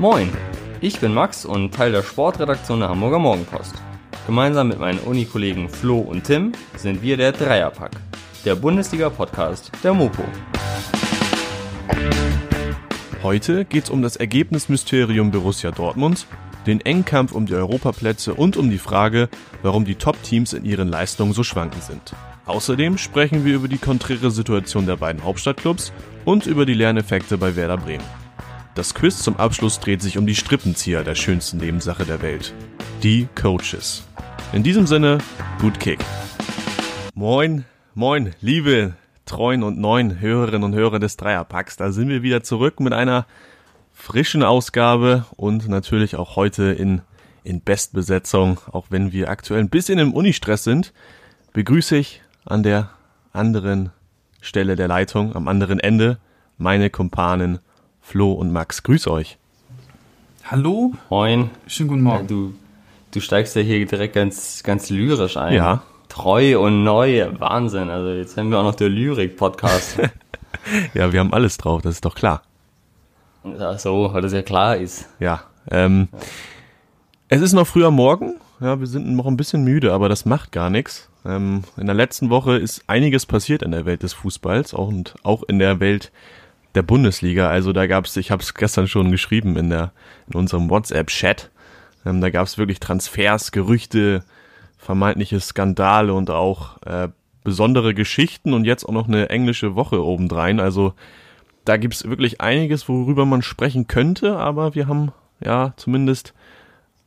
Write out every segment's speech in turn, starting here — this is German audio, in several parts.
Moin, ich bin Max und Teil der Sportredaktion der Hamburger Morgenpost. Gemeinsam mit meinen Unikollegen Flo und Tim sind wir der Dreierpack, der Bundesliga-Podcast der Mopo. Heute geht's um das Ergebnismysterium Borussia Dortmund, den Engkampf um die Europaplätze und um die Frage, warum die Top-Teams in ihren Leistungen so schwankend sind. Außerdem sprechen wir über die konträre Situation der beiden Hauptstadtclubs und über die Lerneffekte bei Werder Bremen. Das Quiz zum Abschluss dreht sich um die Strippenzieher der schönsten Nebensache der Welt. Die Coaches. In diesem Sinne, gut Kick. Moin, moin, liebe treuen und neuen Hörerinnen und Hörer des Dreierpacks. Da sind wir wieder zurück mit einer frischen Ausgabe und natürlich auch heute in, in Bestbesetzung, auch wenn wir aktuell ein bisschen im Unistress sind, begrüße ich an der anderen Stelle der Leitung, am anderen Ende, meine Kumpanen Flo und Max. Grüß euch. Hallo. Moin. Schönen guten Morgen. Ja, du, du steigst ja hier direkt ganz, ganz lyrisch ein. Ja. Treu und neu, Wahnsinn. Also jetzt haben wir auch noch der Lyrik-Podcast. Ja, wir haben alles drauf, das ist doch klar. ja, so, weil das ja klar ist. Ja. Ähm, es ist noch früher Morgen. Ja, wir sind noch ein bisschen müde, aber das macht gar nichts. Ähm, in der letzten Woche ist einiges passiert in der Welt des Fußballs auch und auch in der Welt der Bundesliga. Also da gab's, ich habe es gestern schon geschrieben in der in unserem WhatsApp-Chat. Ähm, da gab's wirklich Transfers, Gerüchte, vermeintliche Skandale und auch äh, besondere Geschichten und jetzt auch noch eine englische Woche obendrein. Also da gibt's wirklich einiges, worüber man sprechen könnte, aber wir haben ja zumindest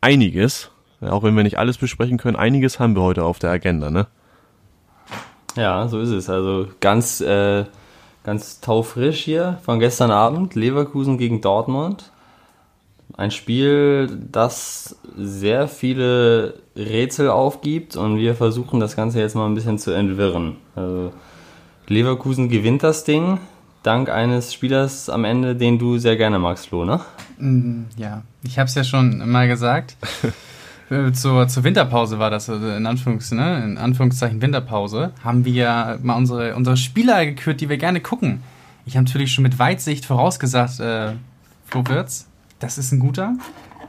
einiges, auch wenn wir nicht alles besprechen können, einiges haben wir heute auf der Agenda, ne? Ja, so ist es. Also ganz, äh, ganz taufrisch hier von gestern Abend. Leverkusen gegen Dortmund. Ein Spiel, das sehr viele Rätsel aufgibt und wir versuchen das Ganze jetzt mal ein bisschen zu entwirren. Also Leverkusen gewinnt das Ding, dank eines Spielers am Ende, den du sehr gerne magst, Flo, ne? Mm, Ja, ich habe es ja schon mal gesagt. Äh, zur, zur Winterpause war das, also in, Anführungs, ne, in Anführungszeichen Winterpause, haben wir mal unsere, unsere Spieler gekürt, die wir gerne gucken. Ich habe natürlich schon mit Weitsicht vorausgesagt, äh, Flo Wirtz, das ist ein guter.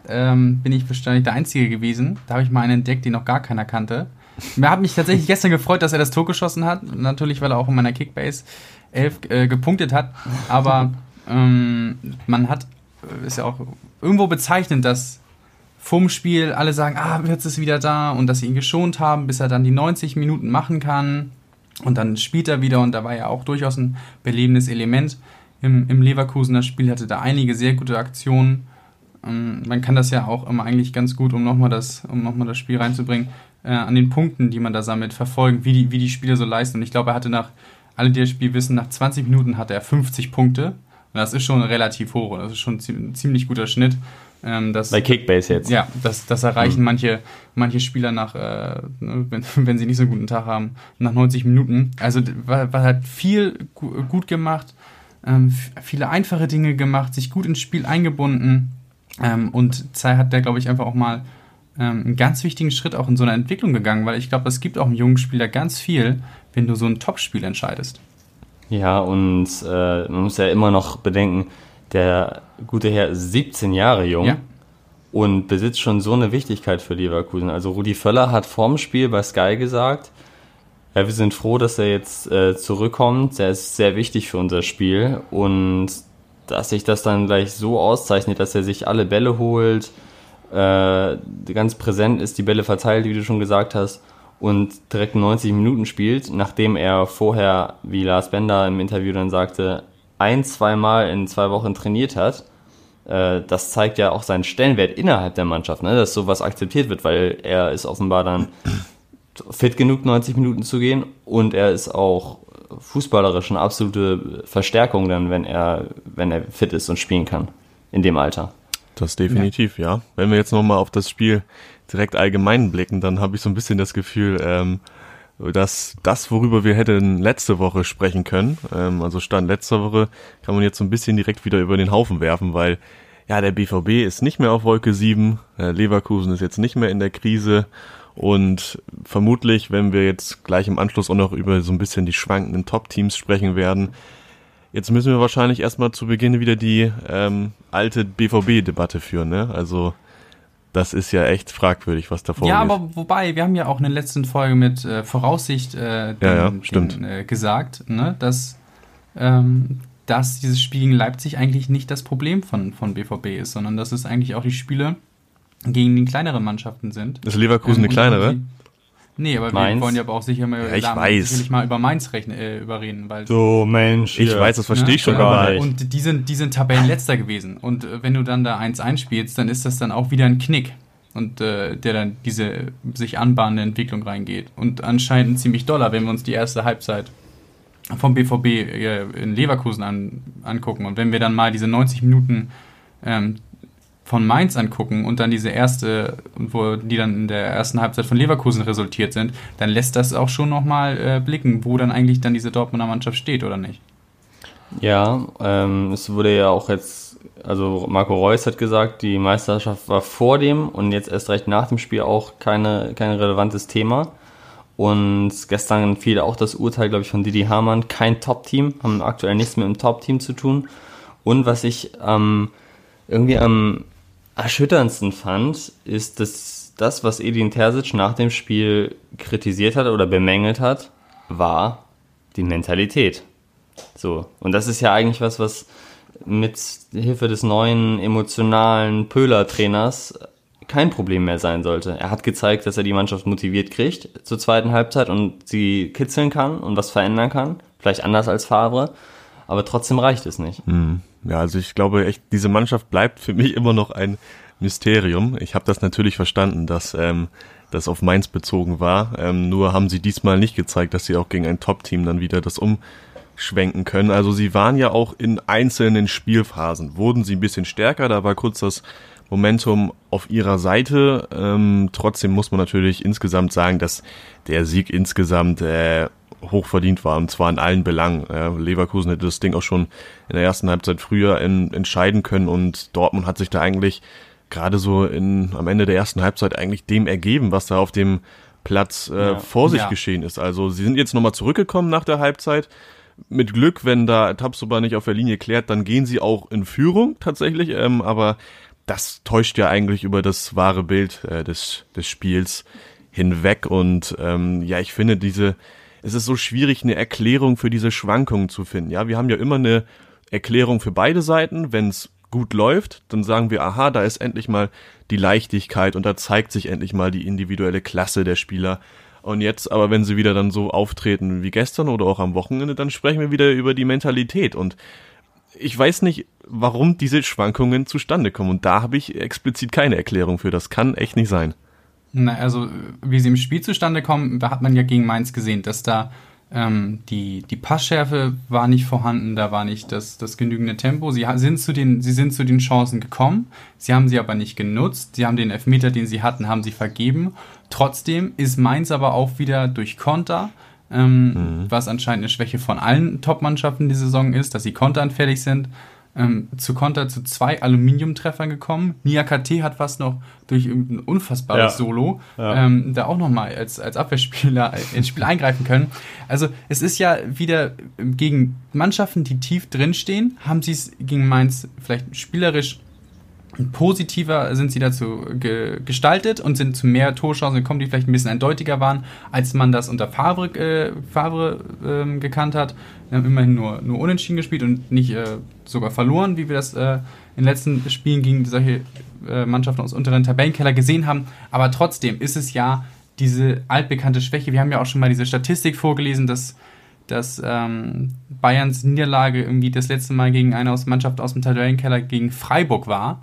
Ähm, bin ich wahrscheinlich der Einzige gewesen. Da habe ich mal einen entdeckt, den noch gar keiner kannte. Mir hat mich tatsächlich gestern gefreut, dass er das Tor geschossen hat. Natürlich, weil er auch in meiner Kickbase 11 äh, gepunktet hat. Aber ähm, man hat, äh, ist ja auch irgendwo bezeichnend, dass vorm Spiel alle sagen, ah, Wirtz ist wieder da und dass sie ihn geschont haben, bis er dann die 90 Minuten machen kann. Und dann spielt er wieder und da war ja auch durchaus ein belebendes Element im, im Leverkusener Spiel, hatte da einige sehr gute Aktionen. Ähm, man kann das ja auch immer eigentlich ganz gut, um nochmal das, um noch mal das Spiel reinzubringen, äh, an den Punkten, die man da sammelt, verfolgen, wie die, wie die Spieler so leisten. Und ich glaube, er hatte nach, alle, die das Spiel wissen, nach 20 Minuten hatte er 50 Punkte. Und das ist schon relativ hoch. Das ist schon ein ziemlich guter Schnitt. Ähm, das, Bei Kickbase jetzt. ja, das, das erreichen manche, manche Spieler nach, äh, ne, wenn, wenn sie nicht so einen guten Tag haben, nach 90 Minuten. Also war, war hat viel gu gut gemacht, ähm, viele einfache Dinge gemacht, sich gut ins Spiel eingebunden ähm, und Zay hat da, glaube ich, einfach auch mal ähm, einen ganz wichtigen Schritt auch in so einer Entwicklung gegangen, weil ich glaube, es gibt auch einem jungen Spieler ganz viel, wenn du so ein Topspiel entscheidest. Ja, und äh, man muss ja immer noch bedenken, der gute Herr ist 17 Jahre jung Ja. und besitzt schon so eine Wichtigkeit für Leverkusen. Also Rudi Völler hat vorm Spiel bei Sky gesagt, ja, wir sind froh, dass er jetzt äh, zurückkommt. Der ist sehr wichtig für unser Spiel und dass sich das dann gleich so auszeichnet, dass er sich alle Bälle holt, äh, ganz präsent ist, die Bälle verteilt, wie du schon gesagt hast, und direkt 90 Minuten spielt, nachdem er vorher, wie Lars Bender im Interview dann sagte, ein, zweimal in zwei Wochen trainiert hat. Äh, das zeigt ja auch seinen Stellenwert innerhalb der Mannschaft, ne? dass sowas akzeptiert wird, weil er ist offenbar dann fit genug, 90 Minuten zu gehen und er ist auch fußballerisch eine absolute Verstärkung dann, wenn er, wenn er fit ist und spielen kann in dem Alter. Das definitiv, ja. Wenn wir jetzt nochmal auf das Spiel direkt allgemein blicken, dann habe ich so ein bisschen das Gefühl, ähm, dass das, worüber wir hätten letzte Woche sprechen können, ähm, also Stand letzter Woche, kann man jetzt so ein bisschen direkt wieder über den Haufen werfen, weil ja, der BVB ist nicht mehr auf Wolke 7, äh, Leverkusen ist jetzt nicht mehr in der Krise und vermutlich, wenn wir jetzt gleich im Anschluss auch noch über so ein bisschen die schwankenden Top-Teams sprechen werden, Jetzt müssen wir wahrscheinlich erstmal zu Beginn wieder die ähm, alte BVB-Debatte führen, ne? Also das ist ja echt fragwürdig, was da vorgeht. Ja, aber wobei, wir haben ja auch in der letzten Folge mit äh, Voraussicht äh, den, ja, ja. Den, äh, gesagt, ne, dass, ähm, dass dieses Spiel gegen Leipzig eigentlich nicht das Problem von, von BVB ist, sondern dass es eigentlich auch die Spiele gegen die kleineren Mannschaften sind. Ist Leverkusen ähm, eine kleinere? Nee, aber Mainz. wir wollen ja aber auch sicher mal, ja, ich weiß. mal über Mainz rechnen, äh, überreden. Weil, so, Mensch. Ich weiß, das verstehe ja, ich schon gar nicht. Und die sind, die sind Tabellenletzter gewesen. Und äh, wenn du dann da 1 einspielst, dann ist das dann auch wieder ein Knick und äh, der dann diese sich anbahnende Entwicklung reingeht. Und anscheinend ziemlich doller, wenn wir uns die erste Halbzeit vom BVB äh, in Leverkusen an, angucken. Und wenn wir dann mal diese 90 Minuten ähm, von Mainz angucken und dann diese erste, wo die dann in der ersten Halbzeit von Leverkusen resultiert sind, dann lässt das auch schon nochmal äh, blicken, wo dann eigentlich dann diese Dortmunder Mannschaft steht, oder nicht? Ja, ähm, es wurde ja auch jetzt also Marco Reus hat gesagt, die Meisterschaft war vor dem und jetzt erst recht nach dem Spiel auch keine, kein relevantes Thema. Und gestern fiel auch das Urteil, glaube ich, von Didi Hamann, kein Top-Team, haben aktuell nichts mit dem Top-Team zu tun. Und was ich ähm, irgendwie am erschütterndsten fand, ist, dass das, was Edin Terzic nach dem Spiel kritisiert hat oder bemängelt hat, war die Mentalität. So. Und das ist ja eigentlich was, was mit Hilfe des neuen emotionalen Pöhler-Trainers kein Problem mehr sein sollte. Er hat gezeigt, dass er die Mannschaft motiviert kriegt zur zweiten Halbzeit und sie kitzeln kann und was verändern kann. Vielleicht anders als Favre, aber trotzdem reicht es nicht. Hm. Ja, also ich glaube echt, diese Mannschaft bleibt für mich immer noch ein Mysterium. Ich habe das natürlich verstanden, dass ähm, das auf Mainz bezogen war. Ähm, nur haben sie diesmal nicht gezeigt, dass sie auch gegen ein Top-Team dann wieder das um schwenken können. Also sie waren ja auch in einzelnen Spielphasen, wurden sie ein bisschen stärker, da war kurz das Momentum auf ihrer Seite. Ähm, trotzdem muss man natürlich insgesamt sagen, dass der Sieg insgesamt äh, hochverdient war und zwar in allen Belangen. Ja, Leverkusen hätte das Ding auch schon in der ersten Halbzeit früher in, entscheiden können und Dortmund hat sich da eigentlich gerade so in, am Ende der ersten Halbzeit eigentlich dem ergeben, was da auf dem Platz äh, ja. vor sich ja. geschehen ist. Also sie sind jetzt nochmal zurückgekommen nach der Halbzeit, mit Glück, wenn da Tabsoba nicht auf der Linie klärt, dann gehen sie auch in Führung tatsächlich. Ähm, aber das täuscht ja eigentlich über das wahre Bild äh, des, des Spiels hinweg. Und ähm, ja, ich finde diese, es ist so schwierig, eine Erklärung für diese Schwankungen zu finden. Ja, wir haben ja immer eine Erklärung für beide Seiten. Wenn es gut läuft, dann sagen wir, aha, da ist endlich mal die Leichtigkeit und da zeigt sich endlich mal die individuelle Klasse der Spieler. Und jetzt, aber wenn sie wieder dann so auftreten wie gestern oder auch am Wochenende, dann sprechen wir wieder über die Mentalität. Und ich weiß nicht, warum diese Schwankungen zustande kommen. Und da habe ich explizit keine Erklärung für. Das kann echt nicht sein. Na, also, wie sie im Spiel zustande kommen, da hat man ja gegen Mainz gesehen, dass da ähm, die, die Passschärfe war nicht vorhanden, da war nicht das, das genügende Tempo. Sie sind, zu den, sie sind zu den Chancen gekommen, sie haben sie aber nicht genutzt. Sie haben den Elfmeter, den sie hatten, haben sie vergeben. Trotzdem ist Mainz aber auch wieder durch Konter, ähm, mhm. was anscheinend eine Schwäche von allen Top-Mannschaften die Saison ist, dass sie konteranfällig sind ähm, zu Konter zu zwei Aluminiumtreffern gekommen. Nia KT hat fast noch durch ein unfassbares ja. Solo ja. Ähm, da auch nochmal als, als Abwehrspieler ins Spiel eingreifen können. Also es ist ja wieder gegen Mannschaften, die tief drinstehen, haben sie es gegen Mainz vielleicht spielerisch positiver sind sie dazu ge gestaltet und sind zu mehr Torchancen gekommen, die vielleicht ein bisschen eindeutiger waren, als man das unter Favre, äh, Favre äh, gekannt hat. Wir haben immerhin nur, nur unentschieden gespielt und nicht äh, sogar verloren, wie wir das äh, in den letzten Spielen gegen solche äh, Mannschaften aus unteren Tabellenkeller gesehen haben. Aber trotzdem ist es ja diese altbekannte Schwäche. Wir haben ja auch schon mal diese Statistik vorgelesen, dass dass ähm, Bayerns Niederlage irgendwie das letzte Mal gegen eine aus Mannschaft aus dem Tabellenkeller gegen Freiburg war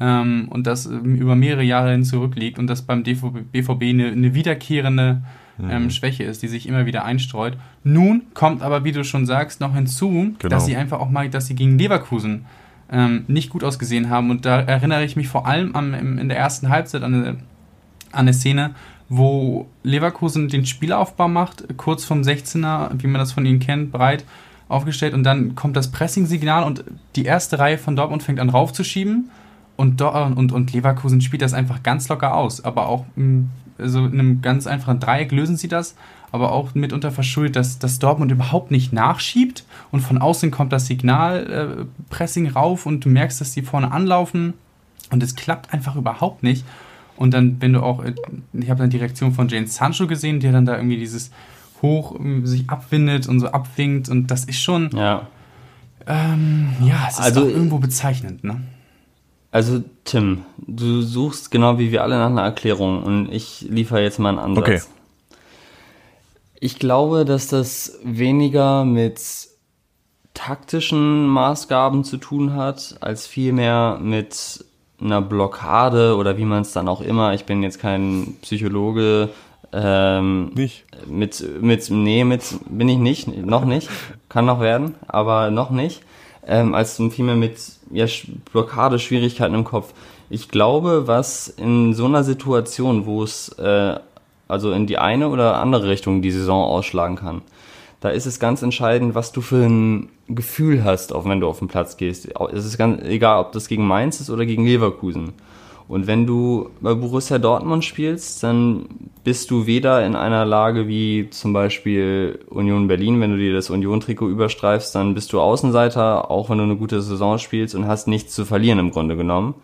ähm, und das ähm, über mehrere Jahre hin zurückliegt und das beim DVB, BVB eine, eine wiederkehrende ähm, mhm. Schwäche ist, die sich immer wieder einstreut. Nun kommt aber, wie du schon sagst, noch hinzu, genau. dass sie einfach auch mal, dass sie gegen Leverkusen ähm, nicht gut ausgesehen haben. Und da erinnere ich mich vor allem an, in der ersten Halbzeit an eine, an eine Szene, wo Leverkusen den Spielaufbau macht, kurz vom 16er, wie man das von ihnen kennt, breit aufgestellt und dann kommt das Pressing-Signal und die erste Reihe von Dortmund fängt an raufzuschieben und, und, und Leverkusen spielt das einfach ganz locker aus, aber auch mm, also in einem ganz einfachen Dreieck lösen sie das, aber auch mitunter verschuldet, dass, dass Dortmund überhaupt nicht nachschiebt und von außen kommt das Signal äh, Pressing rauf und du merkst, dass die vorne anlaufen und es klappt einfach überhaupt nicht. Und dann, wenn du auch, äh, ich habe dann die Reaktion von Jane Sancho gesehen, der dann da irgendwie dieses hoch ähm, sich abwindet und so abwinkt und das ist schon, Ja. ähm, ja, es ist Also, auch irgendwo bezeichnend, ne? Also, Tim, du suchst genau wie wir alle nach einer Erklärung und ich liefere jetzt mal einen Ansatz. Okay. Ich glaube, dass das weniger mit taktischen Maßgaben zu tun hat, als vielmehr mit einer Blockade oder wie man es dann auch immer, ich bin jetzt kein Psychologe, ähm, Nicht? mit, mit, nee, mit, bin ich nicht, noch nicht, kann noch werden, aber noch nicht, ähm, als vielmehr mit, ja, Blockade, Schwierigkeiten im Kopf. Ich glaube, was in so einer Situation, wo es, äh, also in die eine oder andere Richtung die Saison ausschlagen kann, da ist es ganz entscheidend, was du für ein Gefühl hast, auch wenn du auf den Platz gehst. Es ist ganz egal, ob das gegen Mainz ist oder gegen Leverkusen. Und wenn du bei Borussia Dortmund spielst, dann bist du weder in einer Lage wie zum Beispiel Union Berlin, wenn du dir das Union-Trikot überstreifst, dann bist du Außenseiter, auch wenn du eine gute Saison spielst und hast nichts zu verlieren im Grunde genommen.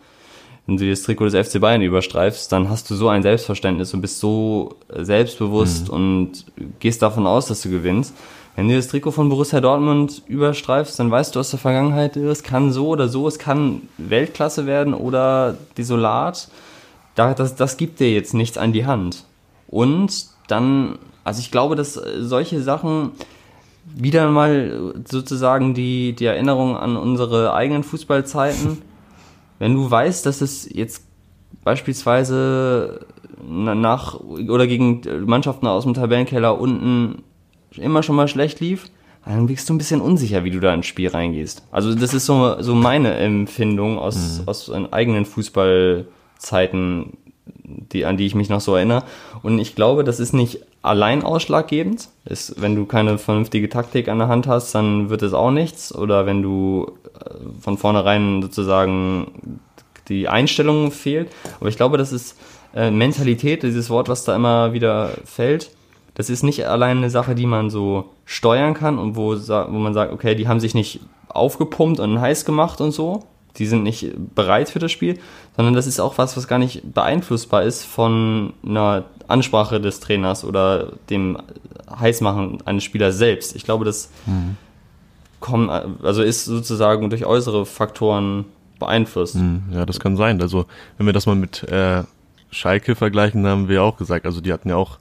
Wenn du dir das Trikot des FC Bayern überstreifst, dann hast du so ein Selbstverständnis und bist so selbstbewusst und gehst davon aus, dass du gewinnst. Wenn du das Trikot von Borussia Dortmund überstreifst, dann weißt du aus der Vergangenheit, es kann so oder so, es kann Weltklasse werden oder desolat. Da, das, das gibt dir jetzt nichts an die Hand. Und dann, also ich glaube, dass äh, solche Sachen wieder mal sozusagen die, die Erinnerung an unsere eigenen Fußballzeiten, wenn du weißt, dass es jetzt beispielsweise na- nach oder gegen Mannschaften aus dem Tabellenkeller unten immer schon mal schlecht lief, dann bist du ein bisschen unsicher, wie du da ins Spiel reingehst. Also das ist so, so meine Empfindung aus, aus den eigenen Fußballzeiten, die, an die ich mich noch so erinnere. Und ich glaube, das ist nicht allein ausschlaggebend. Ist, wenn du keine vernünftige Taktik an der Hand hast, dann wird es auch nichts. Oder wenn du äh, von vornherein sozusagen die Einstellung fehlt. Aber ich glaube, das ist äh, Mentalität, dieses Wort, was da immer wieder fällt. Das ist nicht allein eine Sache, die man so steuern kann und wo, wo man sagt, okay, die haben sich nicht aufgepumpt und heiß gemacht und so. Die sind nicht bereit für das Spiel, sondern das ist auch was, was gar nicht beeinflussbar ist von einer Ansprache des Trainers oder dem Heißmachen eines Spielers selbst. Ich glaube, das kommt, also ist sozusagen durch äußere Faktoren beeinflusst. Hm, Ja, das kann sein. Also, wenn wir das mal mit äh, Schalke vergleichen, haben wir auch gesagt, also die hatten ja auch,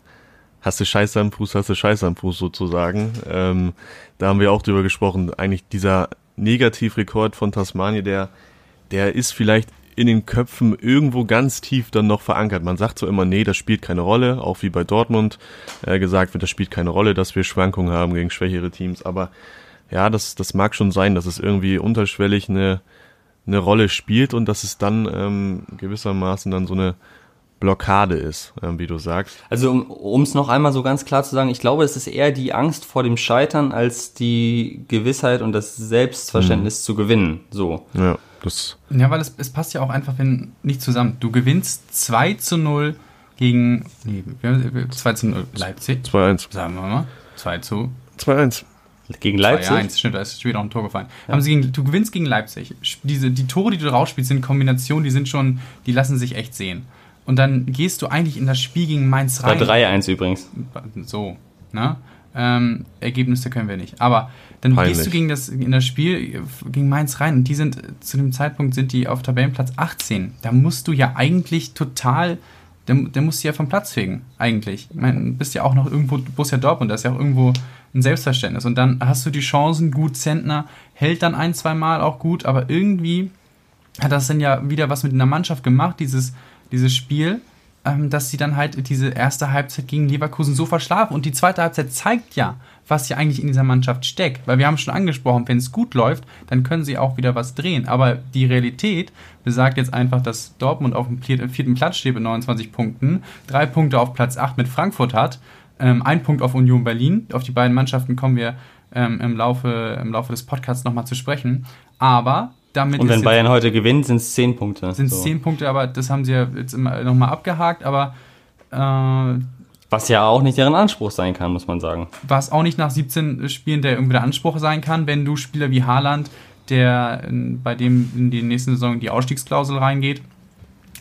hast du Scheiße am Fuß, hast du Scheiße am Fuß sozusagen. Ähm, da haben wir auch drüber gesprochen. Eigentlich dieser Negativrekord von Tasmania, der, der ist vielleicht in den Köpfen irgendwo ganz tief dann noch verankert. Man sagt so immer, nee, das spielt keine Rolle, auch wie bei Dortmund äh, gesagt wird, das spielt keine Rolle, dass wir Schwankungen haben gegen schwächere Teams. Aber ja, das, das mag schon sein, dass es irgendwie unterschwellig eine, eine Rolle spielt und dass es dann ähm, gewissermaßen dann so eine Blockade ist, ähm, wie du sagst. Also um es noch einmal so ganz klar zu sagen, ich glaube, es ist eher die Angst vor dem Scheitern als die Gewissheit und das Selbstverständnis zu gewinnen. So. Ja, das Ja, weil es, es passt ja auch einfach wenn, nicht zusammen. Du gewinnst 2 zu 0 gegen, nee, wir haben- 2 zu 0 Leipzig, 2-1. sagen wir mal. 2 zu 2-1. Gegen 2 Leipzig. 1, stimmt, da ist wieder auch ein Tor gefallen. Haben sie gegen, du gewinnst gegen Leipzig. Diese, die Tore, die du rausspielst, sind Kombinationen, die sind schon, die lassen sich echt sehen. Und dann gehst du eigentlich in das Spiel gegen Mainz Bei rein. 3-1 übrigens. So, ne? Ähm, Ergebnisse können wir nicht. Aber dann Peinlich. gehst du gegen das, in das Spiel gegen Mainz rein und die sind, zu dem Zeitpunkt sind die auf Tabellenplatz 18. Da musst du ja eigentlich total, der, der musst du ja vom Platz fegen, eigentlich. Ich meine, du bist ja auch noch irgendwo Borussia Dortmund, das ist ja auch irgendwo ein Selbstverständnis. Und dann hast du die Chancen, gut, Zentner hält dann ein, zwei Mal auch gut, aber irgendwie hat das dann ja wieder was mit einer Mannschaft gemacht, dieses, dieses Spiel, ähm, dass sie dann halt diese erste Halbzeit gegen Leverkusen so verschlafen. Und die zweite Halbzeit zeigt ja, was ja eigentlich in dieser Mannschaft steckt. Weil wir haben schon angesprochen, wenn es gut läuft, dann können sie auch wieder was drehen. Aber die Realität besagt jetzt einfach, dass Dortmund auf dem vier- vierten Platz steht mit 29 Punkten, drei Punkte auf Platz 8 mit Frankfurt hat, ähm, ein Punkt auf Union Berlin. Auf die beiden Mannschaften kommen wir ähm, im, Laufe, im Laufe des Podcasts nochmal zu sprechen. Aber damit Und wenn Bayern heute gewinnt, sind es 10 Punkte. sind es So. zehn Punkte, aber das haben sie ja jetzt immer nochmal abgehakt. Aber Äh, was ja auch nicht deren Anspruch sein kann, muss man sagen. Was auch nicht nach 17 Spielen der irgendwie der Anspruch sein kann, wenn du Spieler wie Haaland, der bei dem in die nächste Saison die Ausstiegsklausel reingeht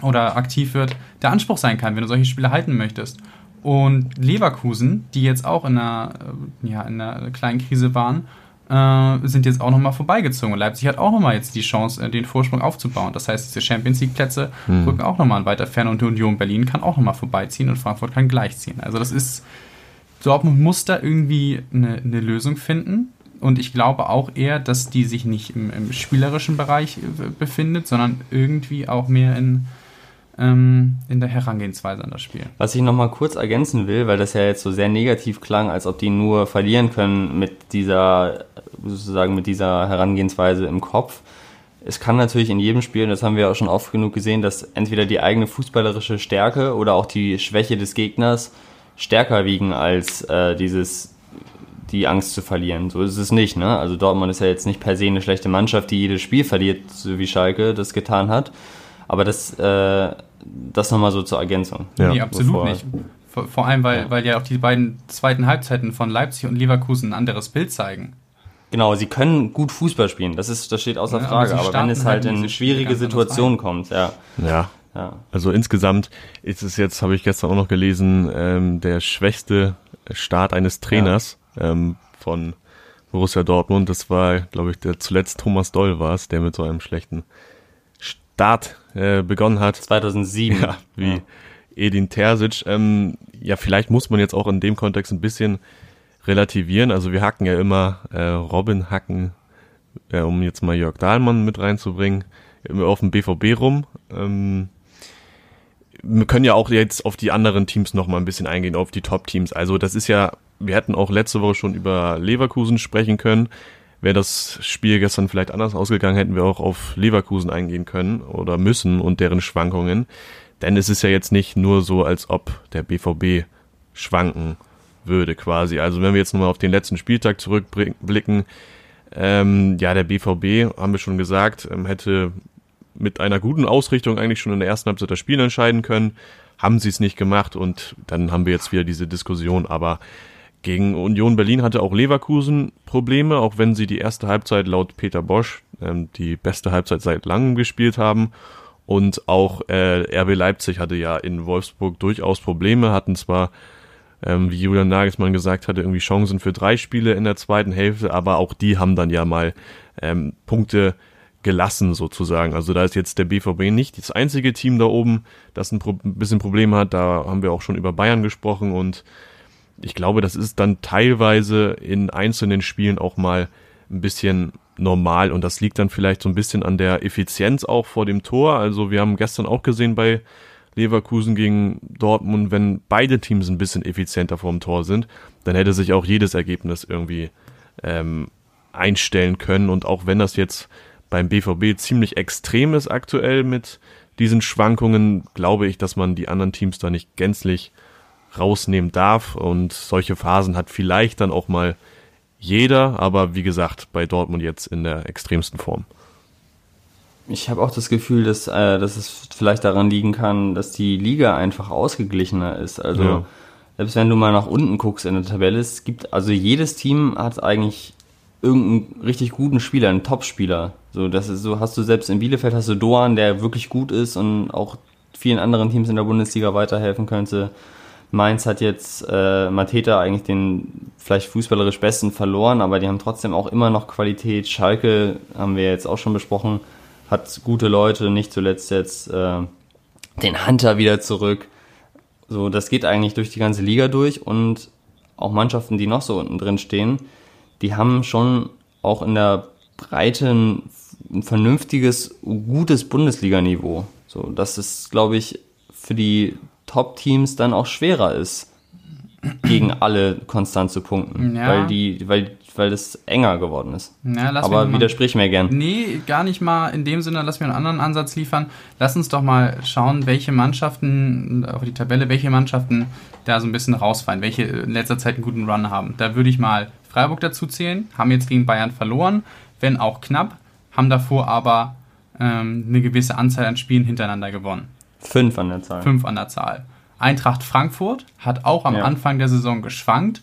oder aktiv wird, der Anspruch sein kann, wenn du solche Spiele halten möchtest. Und Leverkusen, die jetzt auch in einer, äh, ja, in einer kleinen Krise waren, äh, sind jetzt auch nochmal vorbeigezogen. Und Leipzig hat auch nochmal jetzt die Chance, äh, den Vorsprung aufzubauen. Das heißt, diese Champions League-Plätze mhm. rücken auch nochmal weiter fern und die Union Berlin kann auch nochmal vorbeiziehen und Frankfurt kann gleichziehen. Also das ist, Dortmund muss da irgendwie eine, eine Lösung finden. Und ich glaube auch eher, dass die sich nicht im, im spielerischen Bereich äh, befindet, sondern irgendwie auch mehr in, in der Herangehensweise an das Spiel. Was ich nochmal kurz ergänzen will, weil das ja jetzt so sehr negativ klang, als ob die nur verlieren können mit dieser, sozusagen mit dieser Herangehensweise im Kopf. Es kann natürlich in jedem Spiel, das haben wir auch schon oft genug gesehen, dass entweder die eigene fußballerische Stärke oder auch die Schwäche des Gegners stärker wiegen als äh, dieses die Angst zu verlieren. So ist es nicht. Ne? Also Dortmund ist ja jetzt nicht per se eine schlechte Mannschaft, die jedes Spiel verliert, so wie Schalke das getan hat. Aber das, äh, das nochmal so zur Ergänzung. Ja. Nee, absolut nicht. Vor, vor, allem, weil ja. weil ja auch die beiden zweiten Halbzeiten von Leipzig und Leverkusen ein anderes Bild zeigen. Genau, sie können gut Fußball spielen, das, ist, das steht außer ja, Frage. Aber, aber wenn es halt, halt in schwierige Situationen kommt, ja. ja. Ja. Also insgesamt ist es jetzt, habe ich gestern auch noch gelesen, ähm, der schwächste Start eines Trainers ja. ähm, von Borussia Dortmund. Das war, glaube ich, der zuletzt Thomas Doll war es, der mit so einem schlechten Start äh, begonnen hat. 2007. Ja, wie ja. Edin Terzic. Ähm, ja, vielleicht muss man jetzt auch in dem Kontext ein bisschen relativieren. Also wir hacken ja immer äh, Robin hacken, äh, um jetzt mal Jörg Dahlmann mit reinzubringen, immer auf dem BVB rum. Ähm, wir können ja auch jetzt auf die anderen Teams noch mal ein bisschen eingehen, auf die Top-Teams. Also das ist ja, wir hätten auch letzte Woche schon über Leverkusen sprechen können wäre das Spiel gestern vielleicht anders ausgegangen, hätten wir auch auf Leverkusen eingehen können oder müssen und deren Schwankungen. Denn es ist ja jetzt nicht nur so, als ob der BVB schwanken würde quasi. Also wenn wir jetzt nochmal auf den letzten Spieltag zurückblicken, ähm, ja, der BVB, haben wir schon gesagt, ähm, hätte mit einer guten Ausrichtung eigentlich schon in der ersten Halbzeit das Spiel entscheiden können. Haben sie es nicht gemacht und dann haben wir jetzt wieder diese Diskussion. Aber gegen Union Berlin hatte auch Leverkusen Probleme, auch wenn sie die erste Halbzeit laut Peter Bosch ähm, die beste Halbzeit seit langem gespielt haben. Und auch äh, RB Leipzig hatte ja in Wolfsburg durchaus Probleme, hatten zwar, ähm, wie Julian Nagelsmann gesagt hatte, irgendwie Chancen für drei Spiele in der zweiten Hälfte, aber auch die haben dann ja mal ähm, Punkte gelassen sozusagen. Also da ist jetzt der BVB nicht das einzige Team da oben, das ein, Pro bisschen Probleme hat. Da haben wir auch schon über Bayern gesprochen und ich glaube, das ist dann teilweise in einzelnen Spielen auch mal ein bisschen normal und das liegt dann vielleicht so ein bisschen an der Effizienz auch vor dem Tor. Also wir haben gestern auch gesehen bei Leverkusen gegen Dortmund, wenn beide Teams ein bisschen effizienter vor dem Tor sind, dann hätte sich auch jedes Ergebnis irgendwie ähm, einstellen können und auch wenn das jetzt beim BVB ziemlich extrem ist aktuell mit diesen Schwankungen, glaube ich, dass man die anderen Teams da nicht gänzlich rausnehmen darf. Und solche Phasen hat vielleicht dann auch mal jeder, aber wie gesagt, bei Dortmund jetzt in der extremsten Form. Ich habe auch das Gefühl, dass, äh, dass es vielleicht daran liegen kann, dass die Liga einfach ausgeglichener ist. Also ja. selbst wenn du mal nach unten guckst in der Tabelle, es gibt, also jedes Team hat eigentlich irgendeinen richtig guten Spieler, einen Top-Spieler. So, das ist so, hast du selbst in Bielefeld hast du Doan, der wirklich gut ist und auch vielen anderen Teams in der Bundesliga weiterhelfen könnte. Mainz hat jetzt äh, Mateta eigentlich den vielleicht fußballerisch besten verloren, aber die haben trotzdem auch immer noch Qualität. Schalke haben wir jetzt auch schon besprochen, hat gute Leute, nicht zuletzt jetzt äh, den Hunter wieder zurück. So, das geht eigentlich durch die ganze Liga durch und auch Mannschaften, die noch so unten drin stehen, die haben schon auch in der Breite ein, vernünftiges, gutes Bundesliganiveau. So, das ist, glaube ich, für die Top-Teams dann auch schwerer ist, gegen alle konstant zu punkten, ja. weil die, weil, weil das enger geworden ist. Ja, Aber widersprich mir gern. Nee, gar nicht mal in dem Sinne, lass mir einen anderen Ansatz liefern. Lass uns doch mal schauen, welche Mannschaften, auf die Tabelle, welche Mannschaften da so ein bisschen rausfallen, welche in letzter Zeit einen guten Run haben. Da würde ich mal Freiburg dazu zählen, haben jetzt gegen Bayern verloren, wenn auch knapp, haben davor aber ähm, eine gewisse Anzahl an Spielen hintereinander gewonnen. Fünf an der Zahl. Fünf an der Zahl. Eintracht Frankfurt hat auch am ja. Anfang der Saison geschwankt,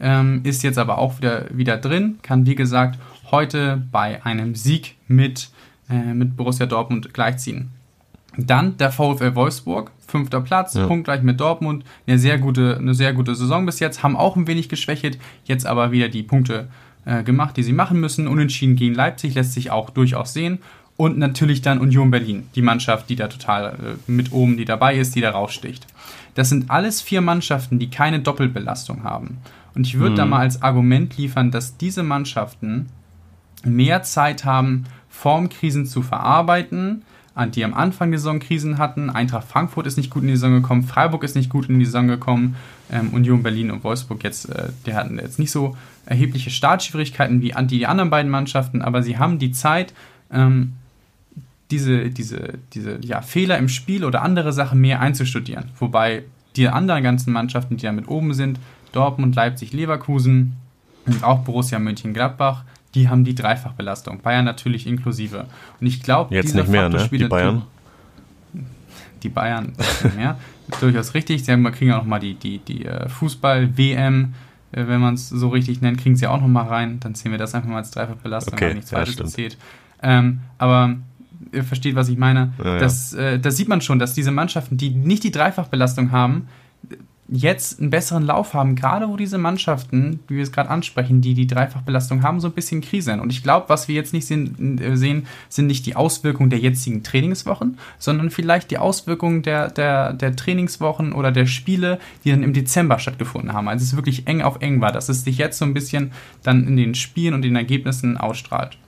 ähm, ist jetzt aber auch wieder, wieder drin, kann wie gesagt heute bei einem Sieg mit, äh, mit Borussia Dortmund gleichziehen. Dann der VfL Wolfsburg, fünfter Platz, ja. punktgleich mit Dortmund. Eine sehr, gute, eine sehr gute Saison bis jetzt, haben auch ein wenig geschwächt, jetzt aber wieder die Punkte äh, gemacht, die sie machen müssen. Unentschieden gegen Leipzig lässt sich auch durchaus sehen. Und natürlich dann Union Berlin, die Mannschaft, die da total äh, mit oben, die dabei ist, die da raussticht. Das sind alles vier Mannschaften, die keine Doppelbelastung haben. Und ich würde mhm. da mal als Argument liefern, dass diese Mannschaften mehr Zeit haben, Formkrisen zu verarbeiten, an die am Anfang der Saison Krisen hatten. Eintracht Frankfurt ist nicht gut in die Saison gekommen, Freiburg ist nicht gut in die Saison gekommen, ähm, Union Berlin und Wolfsburg jetzt, äh, die hatten jetzt nicht so erhebliche Startschwierigkeiten wie die anderen beiden Mannschaften, aber sie haben die Zeit, ähm, diese, diese, diese ja, Fehler im Spiel oder andere Sachen mehr einzustudieren. Wobei die anderen ganzen Mannschaften, die da mit oben sind, Dortmund, Leipzig, Leverkusen und auch Borussia Mönchengladbach, die haben die Dreifachbelastung. Bayern natürlich inklusive. Und ich glaube, jetzt nicht mehr, ne? Die Bayern. Die Bayern mehr. Durchaus richtig. Sie haben, kriegen auch nochmal die, die, die äh, Fußball-WM, äh, wenn man es so richtig nennt, kriegen sie auch nochmal rein. Dann sehen wir das einfach mal als Dreifachbelastung, okay, weil nichts weiteres zählt. Ähm, aber ihr versteht, was ich meine. Ja, das, äh, das sieht man schon, dass diese Mannschaften, die nicht die Dreifachbelastung haben, jetzt einen besseren Lauf haben, gerade wo diese Mannschaften, wie wir es gerade ansprechen, die die Dreifachbelastung haben, so ein bisschen kriseln. Und ich glaube, was wir jetzt nicht sehen, äh, sehen, sind nicht die Auswirkungen der jetzigen Trainingswochen, sondern vielleicht die Auswirkungen der, der, der Trainingswochen oder der Spiele, die dann im Dezember stattgefunden haben. Also es wirklich eng auf eng war, dass es sich jetzt so ein bisschen dann in den Spielen und den Ergebnissen ausstrahlt.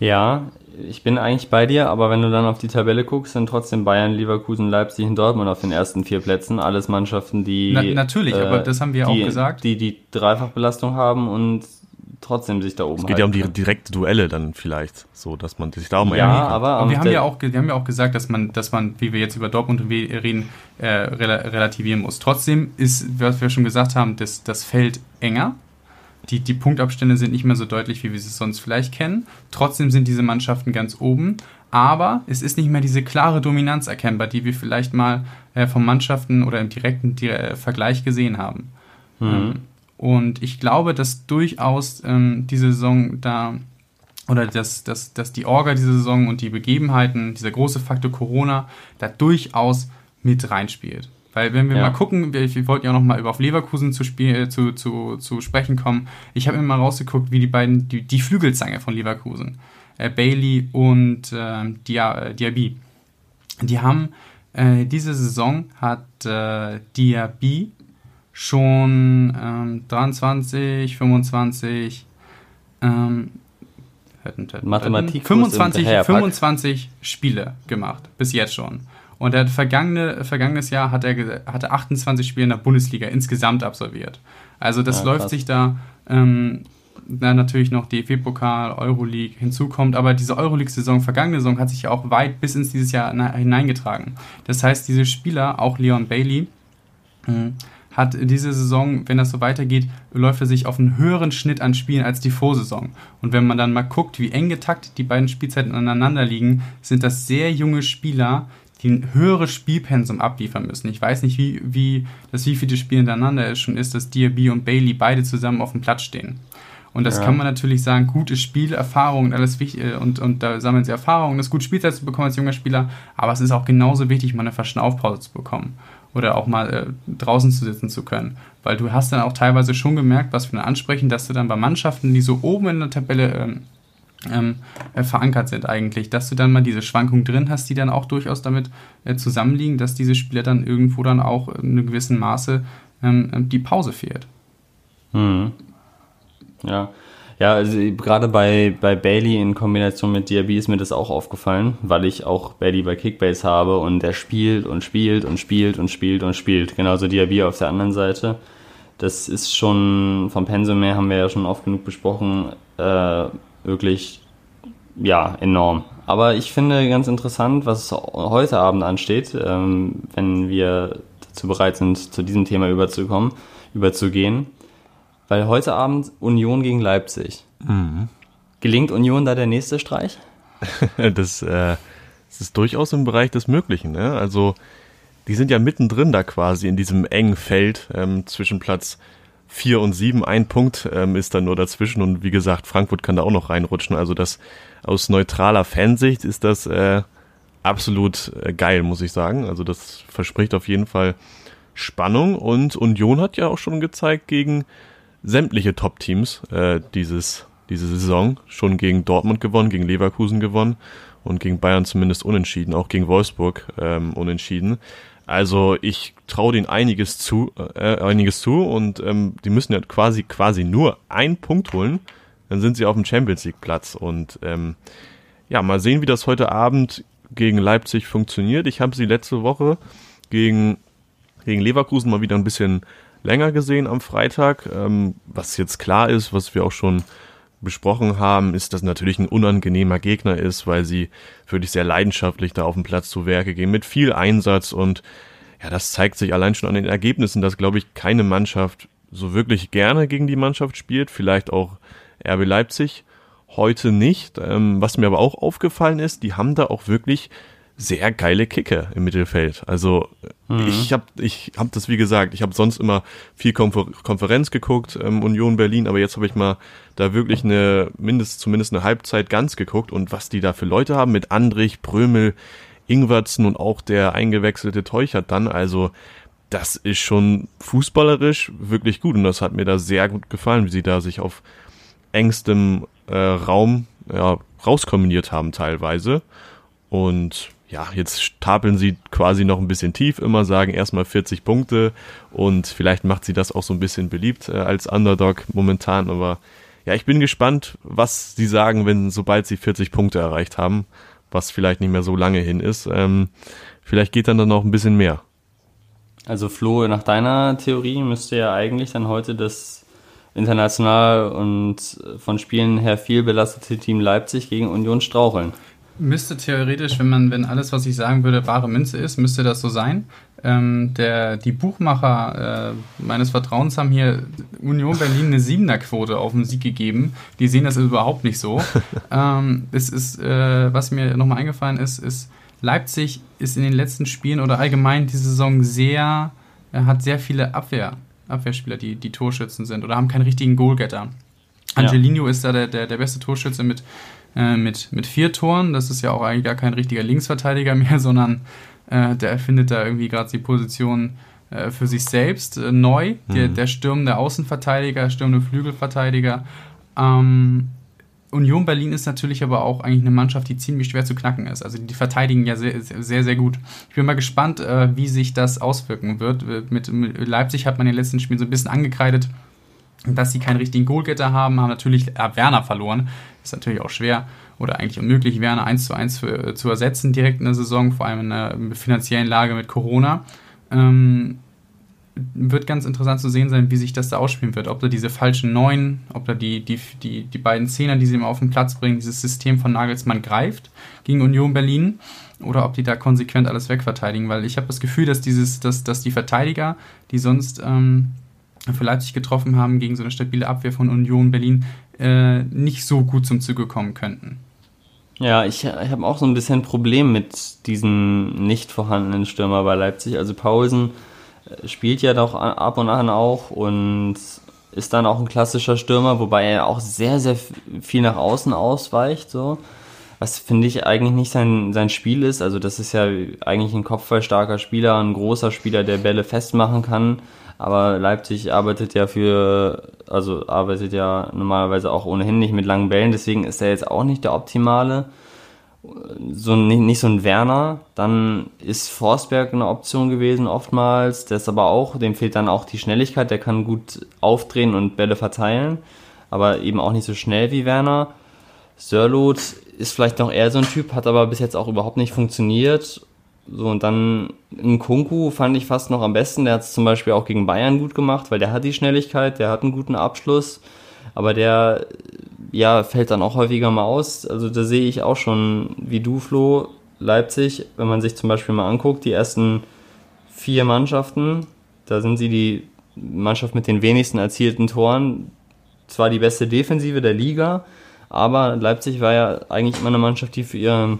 Ja, ich bin eigentlich bei dir, aber wenn du dann auf die Tabelle guckst, sind trotzdem Bayern, Leverkusen, Leipzig und Dortmund auf den ersten vier Plätzen. Alles Mannschaften, die. Na, natürlich, äh, aber das haben wir die, auch gesagt. Die die Dreifachbelastung haben und trotzdem sich da oben. Es geht ja um die direkte Duelle dann vielleicht, so dass man sich da um Ja, aber. Und wir haben ja auch, wir haben ja auch gesagt, dass man, dass man, wie wir jetzt über Dortmund reden, äh, relativieren muss. Trotzdem ist, was wir schon gesagt haben, das, das Feld enger die, die Punktabstände sind nicht mehr so deutlich, wie wir sie sonst vielleicht kennen. Trotzdem sind diese Mannschaften ganz oben. Aber es ist nicht mehr diese klare Dominanz erkennbar, die wir vielleicht mal äh, von Mannschaften oder im direkten äh, Vergleich gesehen haben. Mhm. Ähm, und ich glaube, dass durchaus ähm, diese Saison da oder dass, dass, dass die Orga dieser Saison und die Begebenheiten, dieser große Faktor Corona, da durchaus mit reinspielt. Weil wenn wir ja. mal gucken, wir, wir, wollten ja noch mal über auf Leverkusen zu, spiel, äh, zu, zu, zu sprechen kommen. Ich habe mir mal rausgeguckt, wie die beiden, die, die Flügelzange von Leverkusen, äh, Bailey und äh, Dia, äh, Diaby, die haben äh, diese Saison hat äh, Diaby schon ähm, 23, 25, ähm, Mathematik 25, 25 Spiele gemacht, bis jetzt schon. Und er hat vergangene, vergangenes Jahr hat er hatte 28 Spiele in der Bundesliga insgesamt absolviert. Also das ja, läuft sich da ähm, dann natürlich noch DFB-Pokal, Euroleague hinzukommt, aber diese Euroleague-Saison, vergangene Saison, hat sich ja auch weit bis ins dieses Jahr hineingetragen. Das heißt, diese Spieler, auch Leon Bailey, äh, hat diese Saison, wenn das so weitergeht, läuft er sich auf einen höheren Schnitt an Spielen als die Vorsaison. Und wenn man dann mal guckt, wie eng getaktet die beiden Spielzeiten aneinander liegen, sind das sehr junge Spieler, die ein höheres Spielpensum abliefern müssen. Ich weiß nicht, wie, wie das wie viele Spiele hintereinander es schon ist, dass Diaby und Bailey beide zusammen auf dem Platz stehen. Und das ja. kann man natürlich sagen, gute Spielerfahrung und alles wichtig äh, und, und da sammeln sie Erfahrung, das gut Spielzeit zu bekommen als junger Spieler, aber es ist auch genauso wichtig, mal eine Verschnaufpause zu bekommen oder auch mal äh, draußen zu sitzen zu können. Weil du hast dann auch teilweise schon gemerkt, was wir dann ansprechen, dass du dann bei Mannschaften, die so oben in der Tabelle ähm, ähm, äh, verankert sind eigentlich, dass du dann mal diese Schwankung drin hast, die dann auch durchaus damit äh, zusammenliegen, dass diese Spieler dann irgendwo dann auch in einem gewissen Maße ähm, ähm die Pause fehlt. Mhm. Ja. Ja, also gerade bei, bei Bailey in Kombination mit Diaby ist mir das auch aufgefallen, weil ich auch Bailey bei Kickbase habe und der spielt und spielt und spielt und spielt und spielt. Genauso Diaby auf der anderen Seite. Das ist schon vom Pensum her, haben wir ja schon oft genug besprochen, äh, wirklich, ja, enorm. Aber ich finde ganz interessant, was heute Abend ansteht, ähm, wenn wir dazu bereit sind, zu diesem Thema überzukommen, überzugehen. Weil heute Abend Union gegen Leipzig. Mhm. Gelingt Union da der nächste Streich? das, äh, das ist durchaus im Bereich des Möglichen. Ne? Also die sind ja mittendrin da quasi in diesem engen Feld ähm, zwischen Platz vier und sieben. Ein Punkt ähm, ist dann nur dazwischen und wie gesagt, Frankfurt kann da auch noch reinrutschen. Also das aus neutraler Fansicht ist das äh, absolut äh, geil, muss ich sagen. Also das verspricht auf jeden Fall Spannung und Union hat ja auch schon gezeigt gegen sämtliche Top-Teams äh, diese Saison schon gegen Dortmund gewonnen, gegen Leverkusen gewonnen und gegen Bayern zumindest unentschieden, auch gegen Wolfsburg ähm, unentschieden. Also ich traue denen einiges zu, äh, einiges zu und ähm, die müssen ja quasi quasi nur einen Punkt holen, dann sind sie auf dem Champions League Platz und ähm, ja mal sehen, wie das heute Abend gegen Leipzig funktioniert. Ich habe sie letzte Woche gegen gegen Leverkusen mal wieder ein bisschen länger gesehen am Freitag. Ähm, was jetzt klar ist, was wir auch schon besprochen haben, ist, dass natürlich ein unangenehmer Gegner ist, weil sie wirklich sehr leidenschaftlich da auf dem Platz zu Werke gehen, mit viel Einsatz und ja, das zeigt sich allein schon an den Ergebnissen, dass, glaube ich, keine Mannschaft so wirklich gerne gegen die Mannschaft spielt, vielleicht auch RB Leipzig, heute nicht. Ähm, was mir aber auch aufgefallen ist, die haben da auch wirklich sehr geile Kicker im Mittelfeld. Also mhm. ich habe ich hab das wie gesagt, ich habe sonst immer viel Konfer Konferenz geguckt, ähm, Union Berlin, aber jetzt habe ich mal da wirklich eine mindest zumindest eine Halbzeit ganz geguckt und was die da für Leute haben mit Andrich, Prömel, Ingwertsen und auch der eingewechselte Teuchert dann, also das ist schon fußballerisch wirklich gut und das hat mir da sehr gut gefallen, wie sie da sich auf engstem äh, Raum ja, rauskombiniert haben teilweise und ja, jetzt stapeln sie quasi noch ein bisschen tief, immer sagen erstmal 40 Punkte und vielleicht macht sie das auch so ein bisschen beliebt äh, als Underdog momentan, aber ja, ich bin gespannt, was sie sagen, wenn sobald sie 40 Punkte erreicht haben, was vielleicht nicht mehr so lange hin ist. Ähm, vielleicht geht dann dann noch ein bisschen mehr. Also Flo, nach deiner Theorie müsste ja eigentlich dann heute das international und von Spielen her viel belastete Team Leipzig gegen Union straucheln. Müsste theoretisch, wenn man, wenn alles, was ich sagen würde, wahre Münze ist, müsste das so sein. Ähm, der, die Buchmacher äh, meines Vertrauens haben hier Union Berlin eine Siebener-Quote auf den Sieg gegeben. Die sehen das überhaupt nicht so. ähm, es ist, äh, was mir nochmal eingefallen ist, ist, Leipzig ist in den letzten Spielen oder allgemein diese Saison sehr, äh, hat sehr viele Abwehr, Abwehrspieler, die, die Torschützen sind oder haben keinen richtigen Goalgetter. Angelino ja. ist da der, der, der beste Torschütze mit äh, mit, mit vier Toren. Das ist ja auch eigentlich gar kein richtiger Linksverteidiger mehr, sondern äh, der erfindet da irgendwie gerade die Position äh, für sich selbst äh, neu. Mhm. Der, der stürmende Außenverteidiger, stürmende Flügelverteidiger. Ähm, Union Berlin ist natürlich aber auch eigentlich eine Mannschaft, die ziemlich schwer zu knacken ist. Also die verteidigen ja sehr, sehr, sehr gut. Ich bin mal gespannt, äh, wie sich das auswirken wird. Mit, mit Leipzig hat man in den letzten Spielen so ein bisschen angekreidet, dass sie keinen richtigen Goalgetter haben, haben natürlich äh, Werner verloren. Ist natürlich auch schwer oder eigentlich unmöglich, Werner 1 zu 1 für, zu ersetzen direkt in der Saison, vor allem in der finanziellen Lage mit Corona. Ähm, wird ganz interessant zu sehen sein, wie sich das da ausspielen wird. Ob da diese falschen Neuen, ob da die, die, die, die beiden Zehner, die sie immer auf den Platz bringen, dieses System von Nagelsmann greift gegen Union Berlin oder ob die da konsequent alles wegverteidigen, weil ich habe das Gefühl, dass dieses, dass, dass die Verteidiger, die sonst ähm, für Leipzig getroffen haben, gegen so eine stabile Abwehr von Union Berlin äh, nicht so gut zum Zuge kommen könnten. Ja, ich, ich habe auch so ein bisschen ein Problem mit diesen nicht vorhandenen Stürmer bei Leipzig. Also Paulsen äh, spielt ja doch ab und an auch und ist dann auch ein klassischer Stürmer, wobei er auch sehr, sehr viel nach außen ausweicht, so. Was finde ich eigentlich nicht sein, sein Spiel ist. Also, das ist ja eigentlich ein kopfballstarker Spieler, ein großer Spieler, der Bälle festmachen kann. Aber Leipzig arbeitet ja für, also arbeitet ja normalerweise auch ohnehin nicht mit langen Bällen, deswegen ist er jetzt auch nicht der optimale. So nicht, nicht so ein Werner. Dann ist Forsberg eine Option gewesen oftmals. Der ist aber auch, dem fehlt dann auch die Schnelligkeit, der kann gut aufdrehen und Bälle verteilen, aber eben auch nicht so schnell wie Werner. Sörlot ist vielleicht noch eher so ein Typ, hat aber bis jetzt auch überhaupt nicht funktioniert so, und dann in Kunku fand ich fast noch am besten. Der hat es zum Beispiel auch gegen Bayern gut gemacht, weil der hat die Schnelligkeit, der hat einen guten Abschluss, aber der ja, fällt dann auch häufiger mal aus. Also da sehe ich auch schon, wie du, Flo, Leipzig, wenn man sich zum Beispiel mal anguckt, die ersten vier Mannschaften, da sind sie die Mannschaft mit den wenigsten erzielten Toren, zwar die beste Defensive der Liga, aber Leipzig war ja eigentlich immer eine Mannschaft, die für ihre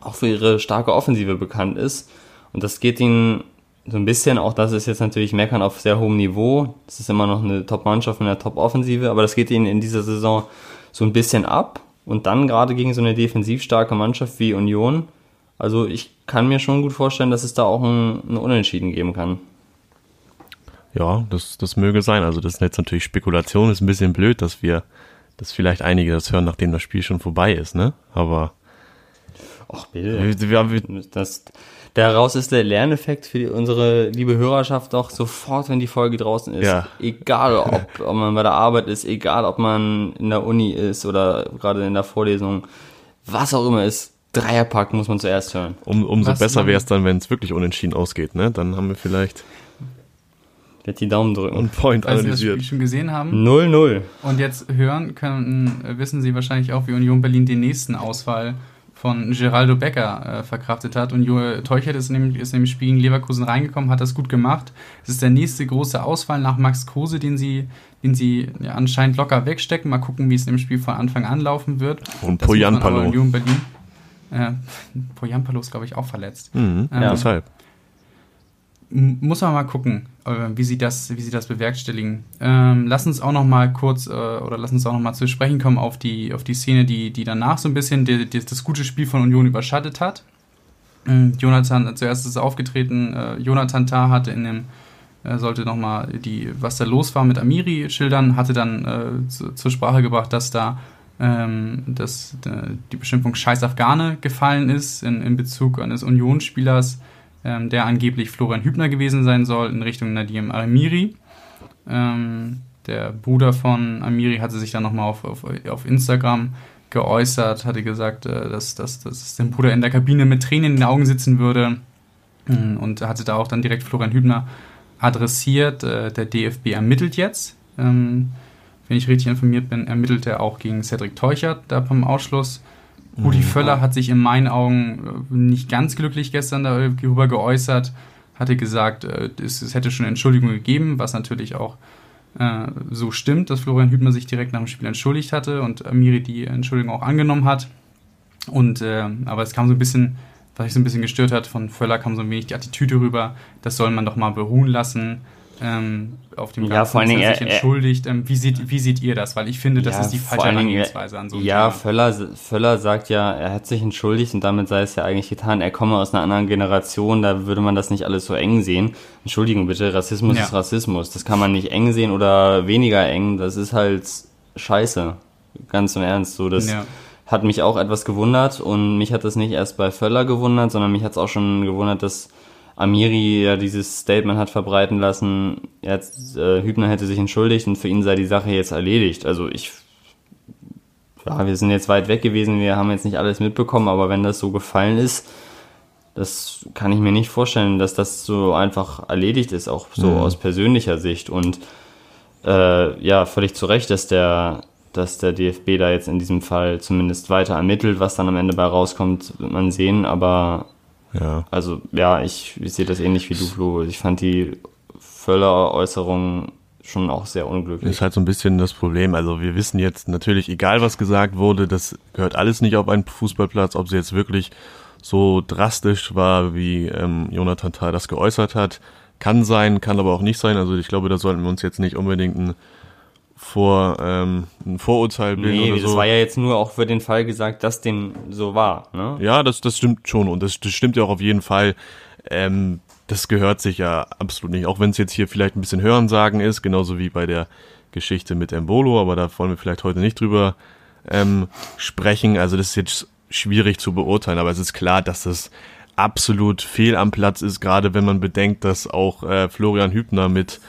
auch für ihre starke Offensive bekannt ist. Und das geht ihnen so ein bisschen, auch das ist jetzt natürlich Meckern auf sehr hohem Niveau. Das ist immer noch eine Top-Mannschaft mit einer Top-Offensive, aber das geht ihnen in dieser Saison so ein bisschen ab. Und dann gerade gegen so eine defensiv starke Mannschaft wie Union. Also ich kann mir schon gut vorstellen, dass es da auch ein, ein Unentschieden geben kann. Ja, das, das möge sein. Also das ist jetzt natürlich Spekulation, ist ein bisschen blöd, dass wir, dass vielleicht einige das hören, nachdem das Spiel schon vorbei ist, ne? Aber. Ach bitte. Wir, wir, das, daraus ist der Lerneffekt für die, unsere liebe Hörerschaft doch sofort, wenn die Folge draußen ist. Ja. Egal, ob, ob man bei der Arbeit ist, egal, ob man in der Uni ist oder gerade in der Vorlesung, was auch immer ist. Dreierpack muss man zuerst hören. Um, umso was besser wäre es dann, wenn es wirklich unentschieden ausgeht, ne? Dann haben wir vielleicht Jetzt die Daumen drücken. Und Point Weil analysiert. Sie das Spiel schon gesehen haben. 0-0. Und jetzt hören können, wissen Sie wahrscheinlich auch, wie Union Berlin den nächsten Ausfall von Geraldo Becker äh, verkraftet hat. Und Joel Teuchert ist, nämlich, ist nämlich Spiel gegen Leverkusen reingekommen, hat das gut gemacht. Es ist der nächste große Ausfall nach Max Kruse, den sie, den sie ja, anscheinend locker wegstecken. Mal gucken, wie es im Spiel von Anfang an laufen wird. Und Poyanpalo. Union Berlin. Äh, Poyanpalo ist, glaube ich, auch verletzt. Mhm, ähm, ja, deshalb muss man mal gucken, äh, wie sie das, wie sie das bewerkstelligen. Ähm, lass uns auch noch mal kurz äh, oder lass uns auch noch mal zu sprechen kommen auf die, auf die Szene, die, die danach so ein bisschen die, die, das gute Spiel von Union überschattet hat. Ähm, Jonathan, zuerst ist aufgetreten, äh, Jonathan Tah hatte in dem, äh, sollte noch mal die, was da los war mit Amiri schildern, hatte dann äh, zu, zur Sprache gebracht, dass da ähm, dass die Beschimpfung Scheiß Afghane gefallen ist in, in Bezug eines Unionsspielers, ähm, der angeblich Florian Hübner gewesen sein soll, in Richtung Nadim Amiri. Ähm, der Bruder von Amiri hatte sich dann nochmal auf, auf, auf Instagram geäußert, hatte gesagt, äh, dass, dass, dass sein Bruder in der Kabine mit Tränen in den Augen sitzen würde ähm, und hatte da auch dann direkt Florian Hübner adressiert. Äh, der DFB ermittelt jetzt. Ähm, wenn ich richtig informiert bin, ermittelt er auch gegen Cedric Teuchert da beim Ausschluss. Rudi mhm. Völler hat sich in meinen Augen äh, nicht ganz glücklich gestern darüber geäußert, hatte gesagt, äh, es, hätte schon Entschuldigungen gegeben, was natürlich auch äh, so stimmt, dass Florian Hübner sich direkt nach dem Spiel entschuldigt hatte und Amiri die Entschuldigung auch angenommen hat. Und äh, aber es kam so ein bisschen, was sich so ein bisschen gestört hat, von Völler kam so ein wenig die Attitüde rüber, das soll man doch mal beruhen lassen ähm, auf dem Ganzen, ja, vor allen Dingen, er sich entschuldigt. Ähm, wie, seht, wie seht ihr das? Weil ich finde, das ja, ist die falsche Herangehensweise an so einem Ja, Völler, Völler sagt ja, er hat sich entschuldigt und damit sei es ja eigentlich getan. Er komme aus einer anderen Generation, da würde man das nicht alles so eng sehen. Entschuldigung bitte, Rassismus ja. ist Rassismus. Das kann man nicht eng sehen oder weniger eng. Das ist halt scheiße. Ganz im Ernst. So, das ja. hat mich auch etwas gewundert und mich hat das nicht erst bei Völler gewundert, sondern mich hat es auch schon gewundert, dass Amiri ja dieses Statement hat verbreiten lassen, jetzt, äh, Hübner hätte sich entschuldigt und für ihn sei die Sache jetzt erledigt. Also ich, ja, wir sind jetzt weit weg gewesen, wir haben jetzt nicht alles mitbekommen, aber wenn das so gefallen ist, das kann ich mir nicht vorstellen, dass das so einfach erledigt ist, auch so mhm. aus persönlicher Sicht. Und äh, ja, völlig zu Recht, dass der, dass der DFB da jetzt in diesem Fall zumindest weiter ermittelt. Was dann am Ende bei rauskommt, wird man sehen. Aber ja. Also ja, ich, ich sehe das ähnlich wie du, Flo. Ich fand die Völler-Äußerung schon auch sehr unglücklich. Ist halt so ein bisschen das Problem. Also wir wissen jetzt natürlich, egal was gesagt wurde, das gehört alles nicht auf einen Fußballplatz, ob sie jetzt wirklich so drastisch war, wie ähm, Jonathan Tah das geäußert hat. Kann sein, kann aber auch nicht sein. Also ich glaube, da sollten wir uns jetzt nicht unbedingt ein vor ähm, ein Vorurteil bilden nee, oder so. das war ja jetzt nur auch für den Fall gesagt, dass dem so war. Ne? Ja, das, das stimmt schon und das, das stimmt ja auch auf jeden Fall. Ähm, das gehört sich ja absolut nicht, auch wenn es jetzt hier vielleicht ein bisschen Hörensagen ist, genauso wie bei der Geschichte mit Embolo, aber da wollen wir vielleicht heute nicht drüber ähm, sprechen. Also das ist jetzt schwierig zu beurteilen, aber es ist klar, dass das absolut fehl am Platz ist, gerade wenn man bedenkt, dass auch äh, Florian Hübner mit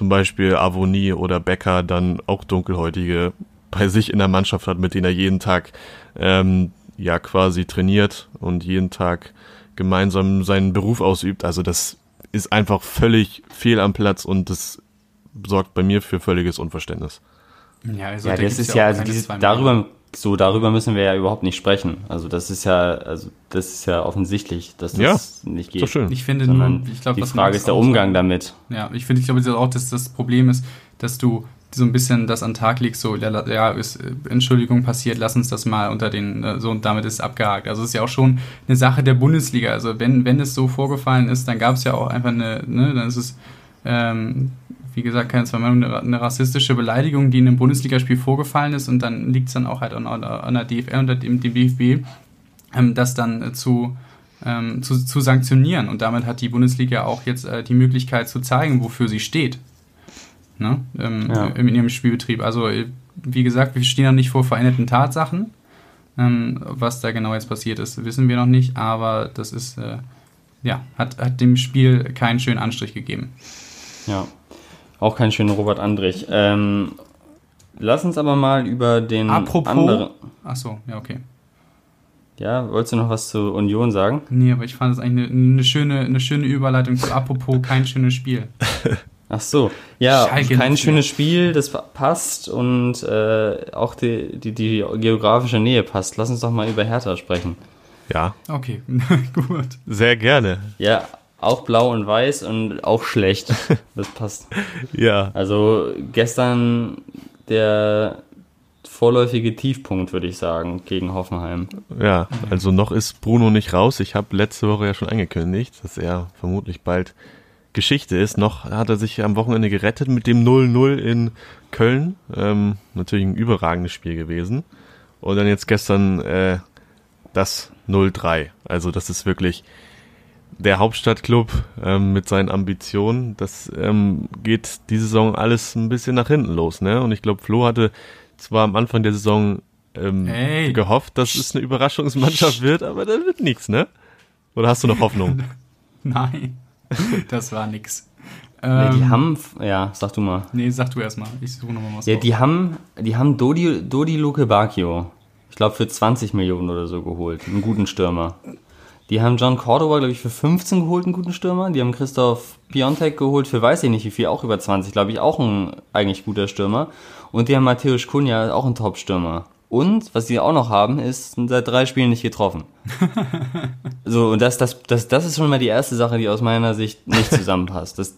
zum Beispiel Avonie oder Becker dann auch Dunkelhäutige bei sich in der Mannschaft hat, mit denen er jeden Tag ähm, ja quasi trainiert und jeden Tag gemeinsam seinen Beruf ausübt. Also das ist einfach völlig fehl am Platz und das sorgt bei mir für völliges Unverständnis. Ja, also ja das ist ja, also diese, darüber so darüber müssen wir ja überhaupt nicht sprechen. Also das ist ja, also das ist ja offensichtlich, dass das ja, nicht geht. Ist schön. Ich finde nur, ich glaube, die Frage ist der Umgang damit. Ja, ich finde, ich glaube auch, dass das Problem ist, dass du so ein bisschen das an den Tag legst, so, ja, ist, äh, Entschuldigung passiert, lass uns das mal unter den, äh, so und damit ist es abgehakt. Also es ist ja auch schon eine Sache der Bundesliga. Also wenn, wenn es so vorgefallen ist, dann gab es ja auch einfach eine, ne, dann ist es, ähm, wie gesagt, keine zwei Meinung, eine, rassistische Beleidigung, die in einem Bundesligaspiel vorgefallen ist und dann liegt es dann auch halt an, an der DFL und dem, dem DFB, ähm, das dann zu, ähm, zu, zu sanktionieren. Und damit hat die Bundesliga auch jetzt äh, die Möglichkeit zu zeigen, wofür sie steht ne? Ähm, ja. in ihrem Spielbetrieb. Also, wie gesagt, wir stehen noch nicht vor veränderten Tatsachen. Ähm, was da genau jetzt passiert ist, wissen wir noch nicht, aber das ist, äh, ja, hat, hat dem Spiel keinen schönen Anstrich gegeben. Ja, auch keinen schönen Robert Andrich. Ähm, lass uns aber mal über den Apropos, anderen. Achso, ja, okay. Ja, wolltest du noch was zu Union sagen? Nee, aber ich fand das eigentlich eine, eine, schöne, eine schöne Überleitung zu Apropos kein schönes Spiel. Ach so, ja, Schalke kein schönes Spiel, das passt und äh, auch die, die, die geografische Nähe passt. Lass uns doch mal über Hertha sprechen. Ja. Okay, gut. Sehr gerne. Ja, auch blau und weiß und auch schlecht. Das passt. ja. Also gestern der vorläufige Tiefpunkt, würde ich sagen, gegen Hoffenheim. Ja, also noch ist Bruno nicht raus. Ich habe letzte Woche ja schon angekündigt, dass er vermutlich bald Geschichte ist. Noch hat er sich am Wochenende gerettet mit dem 0-0 in Köln. Ähm, natürlich ein überragendes Spiel gewesen. Und dann jetzt gestern äh, das 0-3. Also das ist wirklich der Hauptstadtclub ähm, mit seinen Ambitionen. Das ähm, geht diese Saison alles ein bisschen nach hinten los. Ne? Und ich glaube, Flo hatte zwar am Anfang der Saison ähm, hey. gehofft, dass es eine Überraschungsmannschaft wird, aber das wird nichts, ne? Oder hast du noch Hoffnung? Nein. das war nix. Nee, die ähm, haben, ja, sag du mal. Nee, sag du erstmal. Ich suche nochmal was. Ja, die haben, die haben Dodi, Dodi Luke Bacchio, ich glaube für 20 Millionen oder so geholt. Einen guten Stürmer. Die haben John Cordova, glaube ich, für 15 geholt, einen guten Stürmer. Die haben Christoph Piontek geholt für weiß ich nicht wie viel, auch über 20, glaube ich, auch ein eigentlich guter Stürmer. Und die haben Matthäus Kunja, auch ein Top-Stürmer. Und was sie auch noch haben, ist seit drei Spielen nicht getroffen. so, und das, das, das, das ist schon mal die erste Sache, die aus meiner Sicht nicht zusammenpasst. Das,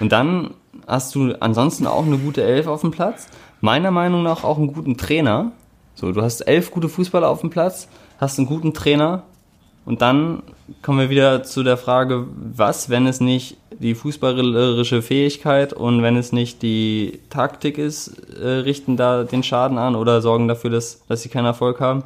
und dann hast du ansonsten auch eine gute Elf auf dem Platz. Meiner Meinung nach auch einen guten Trainer. So, du hast elf gute Fußballer auf dem Platz, hast einen guten Trainer, und dann kommen wir wieder zu der Frage, was, wenn es nicht die fußballerische Fähigkeit und wenn es nicht die Taktik ist, äh, richten da den Schaden an oder sorgen dafür, dass, dass sie keinen Erfolg haben.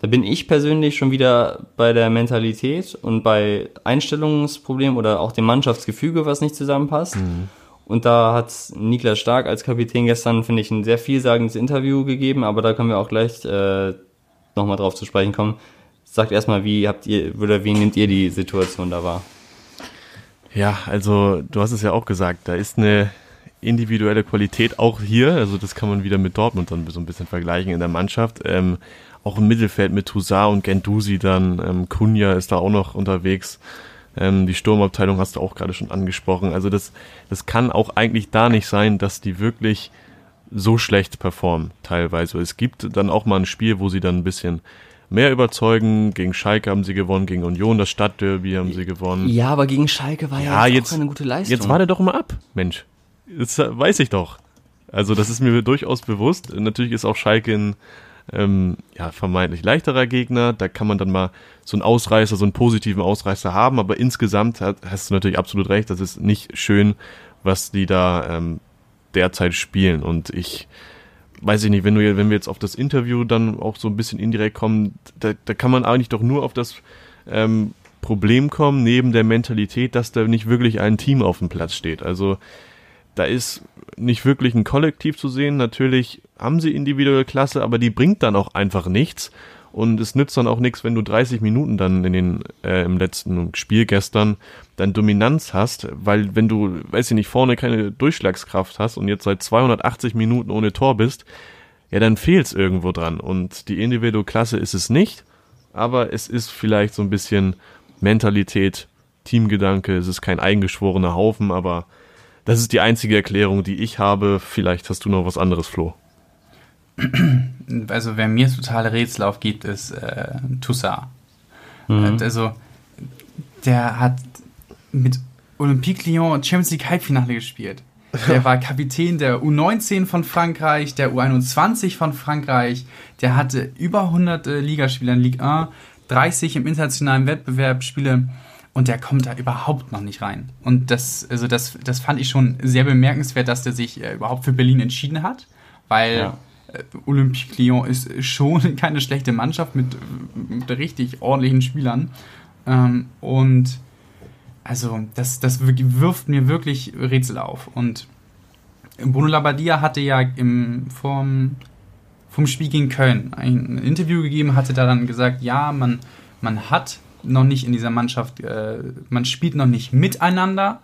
Da bin ich persönlich schon wieder bei der Mentalität und bei Einstellungsproblemen oder auch dem Mannschaftsgefüge, was nicht zusammenpasst. Mhm. Und da hat Niklas Stark als Kapitän gestern, finde ich, ein sehr vielsagendes Interview gegeben, aber da können wir auch gleich äh, nochmal drauf zu sprechen kommen sagt erstmal, wie habt ihr oder wie nehmt ihr die Situation da wahr? Ja, also du hast es ja auch gesagt, da ist eine individuelle Qualität auch hier, also das kann man wieder mit Dortmund dann so ein bisschen vergleichen in der Mannschaft. Ähm, auch im Mittelfeld mit Toussaint und Gendusi dann, ähm, Kunja ist da auch noch unterwegs. Ähm, die Sturmabteilung hast du auch gerade schon angesprochen. Also das, das kann auch eigentlich da nicht sein, dass die wirklich so schlecht performen teilweise. Es gibt dann auch mal ein Spiel, wo sie dann ein bisschen mehr überzeugen. Gegen Schalke haben sie gewonnen, gegen Union, das Stadtderby haben sie gewonnen. Ja, aber gegen Schalke war ja, ja jetzt, auch keine gute Leistung. Jetzt warte doch mal ab, Mensch. Das weiß ich doch. Also das ist mir durchaus bewusst. Natürlich ist auch Schalke ein ähm, ja, vermeintlich leichterer Gegner. Da kann man dann mal so einen Ausreißer, so einen positiven Ausreißer haben. Aber insgesamt hat, hast du natürlich absolut recht. Das ist nicht schön, was die da ähm, derzeit spielen. Und ich weiß ich nicht, wenn, du, wenn wir jetzt auf das Interview dann auch so ein bisschen indirekt kommen, da, da kann man eigentlich doch nur auf das ähm, Problem kommen, neben der Mentalität, dass da nicht wirklich ein Team auf dem Platz steht. Also da ist nicht wirklich ein Kollektiv zu sehen. Natürlich haben sie individuelle Klasse, aber die bringt dann auch einfach nichts. Und es nützt dann auch nichts, wenn du 30 Minuten dann in den, äh, im letzten Spiel gestern dann Dominanz hast, weil wenn du, weiß ich nicht, vorne keine Durchschlagskraft hast und jetzt seit 280 Minuten ohne Tor bist, ja, dann fehlt es irgendwo dran. Und die individuelle Klasse ist es nicht, aber es ist vielleicht so ein bisschen Mentalität, Teamgedanke, es ist kein eingeschworener Haufen, aber das ist die einzige Erklärung, die ich habe. Vielleicht hast du noch was anderes, Flo also wer mir totale Rätsel aufgibt, ist äh, Toussaint. Mhm. Also der hat mit Olympique Lyon Champions League Halbfinale gespielt. Der war Kapitän der U19 von Frankreich, der U21 von Frankreich. Der hatte über 100 äh, Ligaspieler in Ligue 1, 30 im internationalen Wettbewerb Spiele und der kommt da überhaupt noch nicht rein. Und das, also das, das fand ich schon sehr bemerkenswert, dass der sich äh, überhaupt für Berlin entschieden hat, weil ja. Äh, Olympique Lyon ist schon keine schlechte Mannschaft mit, mit richtig ordentlichen Spielern. Ähm, und also das, das wirft mir wirklich Rätsel auf. Und Bruno Labbadia hatte ja im, vom, vom Spiel gegen Köln ein Interview gegeben, hatte da dann gesagt, ja, man, man hat noch nicht in dieser Mannschaft, äh, man spielt noch nicht miteinander,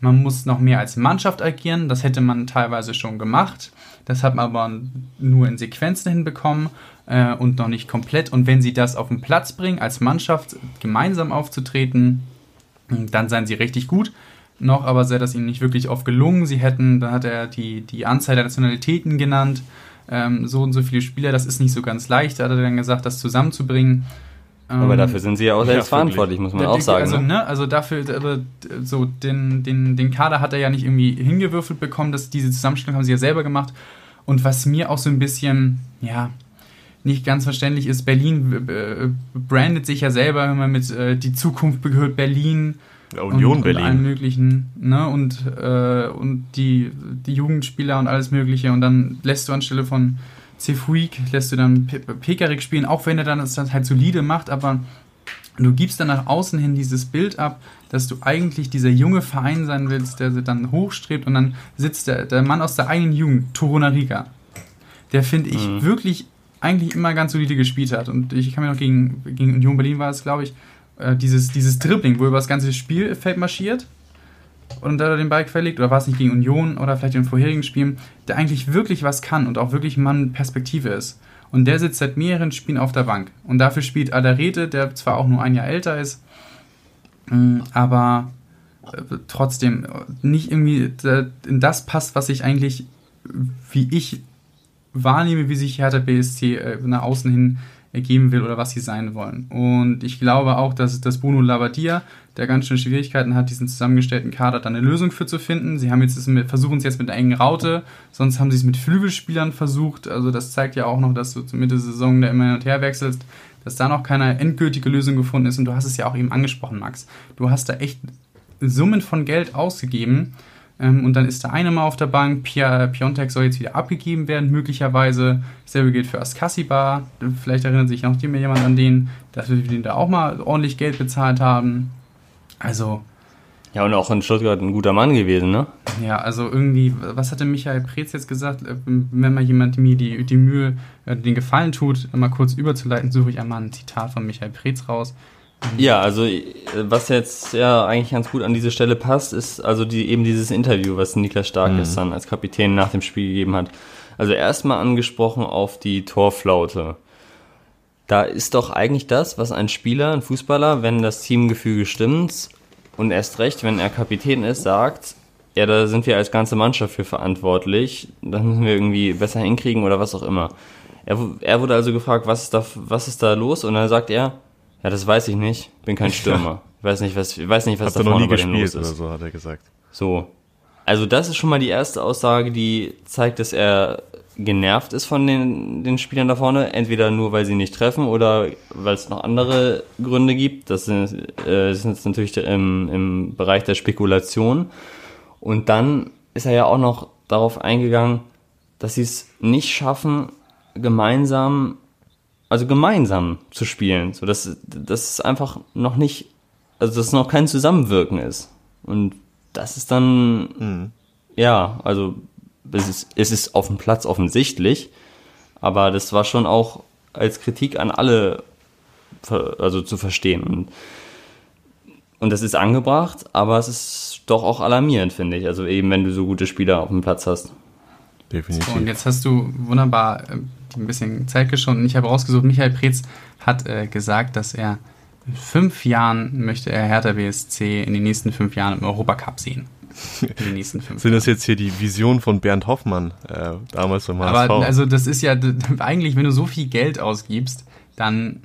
man muss noch mehr als Mannschaft agieren, das hätte man teilweise schon gemacht, das hat man aber nur in Sequenzen hinbekommen äh, und noch nicht komplett. Und wenn sie das auf den Platz bringen, als Mannschaft gemeinsam aufzutreten, dann seien sie richtig gut. Noch aber sei das ihnen nicht wirklich oft gelungen. Sie hätten, da hat er die, die Anzahl der Nationalitäten genannt, ähm, so und so viele Spieler, das ist nicht so ganz leicht, hat er dann gesagt, das zusammenzubringen. Aber dafür sind sie ja auch selbst ja, verantwortlich, muss man auch sagen. Also, ne? ne? also dafür, so den, den, den Kader hat er ja nicht irgendwie hingewürfelt bekommen, dass diese Zusammenstellung haben sie ja selber gemacht. Und was mir auch so ein bisschen, ja, nicht ganz verständlich ist, Berlin äh, brandet sich ja selber immer mit äh, die Zukunft gehört Berlin. Ja, Union und, Berlin. Und allen möglichen, ne? Und, äh, und die, die Jugendspieler und alles mögliche. Und dann lässt du anstelle von Cefuig, lässt du dann Pekarik spielen, auch wenn er dann das halt solide macht, aber du gibst dann nach außen hin dieses Bild ab, dass du eigentlich dieser junge Verein sein willst, der dann hochstrebt und dann sitzt der, der Mann aus der eigenen Jugend, Torunariga. Der finde ich mhm. wirklich eigentlich immer ganz solide gespielt hat. Und ich kann mir noch gegen, gegen Union Berlin war es, glaube ich, äh, dieses, dieses Dribbling, wo er über das ganze Spielfeld marschiert und da den Ball verlegt, oder war es nicht gegen Union oder vielleicht in den vorherigen Spielen, der eigentlich wirklich was kann und auch wirklich Mann Perspektive ist. Und der sitzt seit mehreren Spielen auf der Bank. Und dafür spielt Adarete, der zwar auch nur ein Jahr älter ist, mm, aber äh, trotzdem nicht irgendwie in das passt, was ich eigentlich, wie ich wahrnehme, wie sich Hertha BSC äh, nach außen hin ergeben will oder was sie sein wollen. Und ich glaube auch, dass, dass Bruno Labbadia, der ganz schön Schwierigkeiten hat, diesen zusammengestellten Kader dann eine Lösung für zu finden. Sie haben jetzt versuchen es jetzt mit einer engen Raute, sonst haben sie es mit Flügelspielern versucht. Also das zeigt ja auch noch, dass du zur Mitte der Saison da immer hin und her wechselst, dass da noch keine endgültige Lösung gefunden ist. Und du hast es ja auch eben angesprochen, Max. Du hast da echt Summen von Geld ausgegeben ähm, und dann ist der eine mal auf der Bank. Pia, Piontek soll jetzt wieder abgegeben werden, möglicherweise. Dasselbe gilt für Askasiba. Vielleicht erinnert sich noch jemand an den, dass wir den da auch mal ordentlich Geld bezahlt haben. Also. Ja, und auch in Stuttgart ein guter Mann gewesen, ne? Ja, also irgendwie, was hatte Michael Preetz jetzt gesagt? Äh, wenn mal jemand mir die, die Mühe, äh, den Gefallen tut, mal kurz überzuleiten, suche ich einmal ein Zitat von Michael Preetz raus. Ja, also was jetzt ja eigentlich ganz gut an diese Stelle passt, ist also die, eben dieses Interview, was Niklas Stark mhm. gestern als Kapitän nach dem Spiel gegeben hat. Also erstmal angesprochen auf die Torflaute. Da ist doch eigentlich das, was ein Spieler, ein Fußballer, wenn das Teamgefüge stimmt und erst recht, wenn er Kapitän ist, sagt, ja, da sind wir als ganze Mannschaft für verantwortlich, das müssen wir irgendwie besser hinkriegen oder was auch immer. Er, er wurde also gefragt, was ist da, was ist da los? Und dann sagt er, ja, das weiß ich nicht. Bin kein Stürmer. Ich weiß nicht, was, ich weiß nicht, was Hab da vorne bei denen los ist. Oder so, hat er gesagt. So. Also das ist schon mal die erste Aussage, die zeigt, dass er genervt ist von den, den Spielern da vorne. Entweder nur, weil sie nicht treffen oder weil es noch andere Gründe gibt. Das sind, äh, sind jetzt natürlich im, im Bereich der Spekulation. Und dann ist er ja auch noch darauf eingegangen, dass sie es nicht schaffen, gemeinsam also gemeinsam zu spielen. So, dass, dass es einfach noch nicht, also dass es noch kein Zusammenwirken ist. Und das ist dann, mhm. ja, also es ist, es ist auf dem Platz offensichtlich, aber das war schon auch als Kritik an alle also zu verstehen. Und, und das ist angebracht, aber es ist doch auch alarmierend, finde ich. Also eben, wenn du so gute Spieler auf dem Platz hast. Definitiv. So, und jetzt hast du wunderbar ähm, ein bisschen Zeit geschunden. Ich habe rausgesucht, Michael Preetz hat äh, gesagt, dass er in fünf Jahren möchte er Hertha BSC in den nächsten fünf Jahren im Europacup sehen. In den nächsten fünf Sind das jetzt hier die Vision von Bernd Hoffmann, äh, damals beim HSV? Aber also das ist ja eigentlich, wenn du so viel Geld ausgibst, dann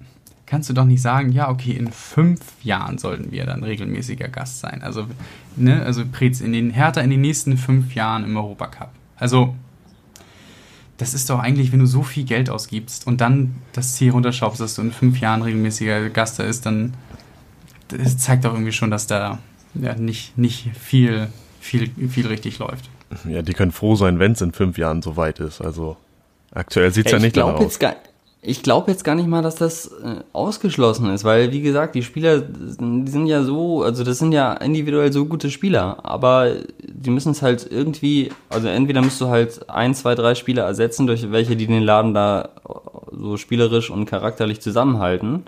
kannst du doch nicht sagen, ja, okay, in fünf Jahren sollten wir dann regelmäßiger Gast sein. Also, ne, also Prez in den Hertha in den nächsten fünf Jahren im Europacup. Also, das ist doch eigentlich, wenn du so viel Geld ausgibst und dann das Ziel runterschraubst, dass du in fünf Jahren regelmäßiger Gast da ist, dann das zeigt doch irgendwie schon, dass da ja, nicht, nicht viel, viel, viel richtig läuft. Ja, die können froh sein, wenn es in fünf Jahren so weit ist. Also aktuell sieht es ja, ja nicht danach aus. Gar, ich glaube jetzt gar nicht mal, dass das äh, ausgeschlossen ist, weil wie gesagt, die Spieler, die sind ja so, also das sind ja individuell so gute Spieler, aber die müssen es halt irgendwie, also entweder musst du halt ein, zwei, drei Spieler ersetzen, durch welche die den Laden da so spielerisch und charakterlich zusammenhalten.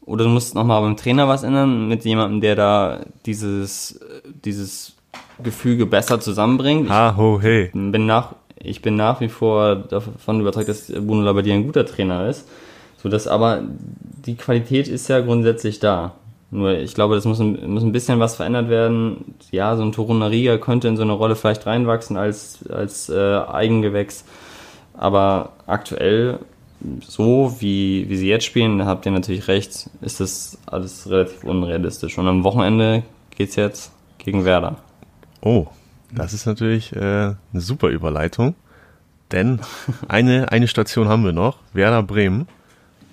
Oder du musst nochmal beim Trainer was ändern, mit jemandem, der da dieses, dieses Gefüge besser zusammenbringt. Ha, ho, hey. Bin nach, ich bin nach wie vor davon überzeugt, dass Bruno Labbadia ein guter Trainer ist. So dass aber die Qualität ist ja grundsätzlich da. Nur ich glaube, das muss ein, muss ein bisschen was verändert werden. Ja, so ein Torunariga könnte in so eine Rolle vielleicht reinwachsen als, als äh, Eigengewächs. Aber aktuell, so wie, wie sie jetzt spielen, habt ihr natürlich recht, ist das alles relativ unrealistisch. Und am Wochenende geht's jetzt gegen Werder. Oh, das ist natürlich äh, eine super Überleitung, denn eine, eine Station haben wir noch, Werder Bremen.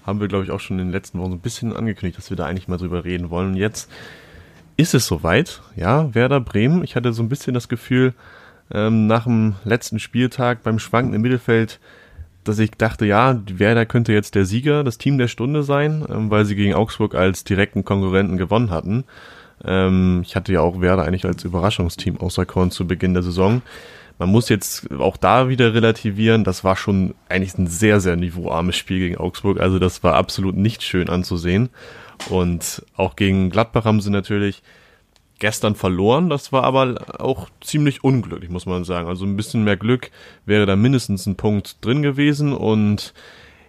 Haben wir, glaube ich, auch schon in den letzten Wochen so ein bisschen angekündigt, dass wir da eigentlich mal drüber reden wollen. Und jetzt ist es soweit, ja, Werder Bremen. Ich hatte so ein bisschen das Gefühl, ähm, nach dem letzten Spieltag beim Schwanken im Mittelfeld, dass ich dachte, ja, Werder könnte jetzt der Sieger, das Team der Stunde sein, ähm, weil sie gegen Augsburg als direkten Konkurrenten gewonnen hatten. Ähm, ich hatte ja auch Werder eigentlich als Überraschungsteam außer Korn zu Beginn der Saison. Man muss jetzt auch da wieder relativieren. Das war schon eigentlich ein sehr, sehr niveauarmes Spiel gegen Augsburg. Also das war absolut nicht schön anzusehen. Und auch gegen Gladbach haben sie natürlich gestern verloren. Das war aber auch ziemlich unglücklich, muss man sagen. Also ein bisschen mehr Glück wäre da mindestens ein Punkt drin gewesen. Und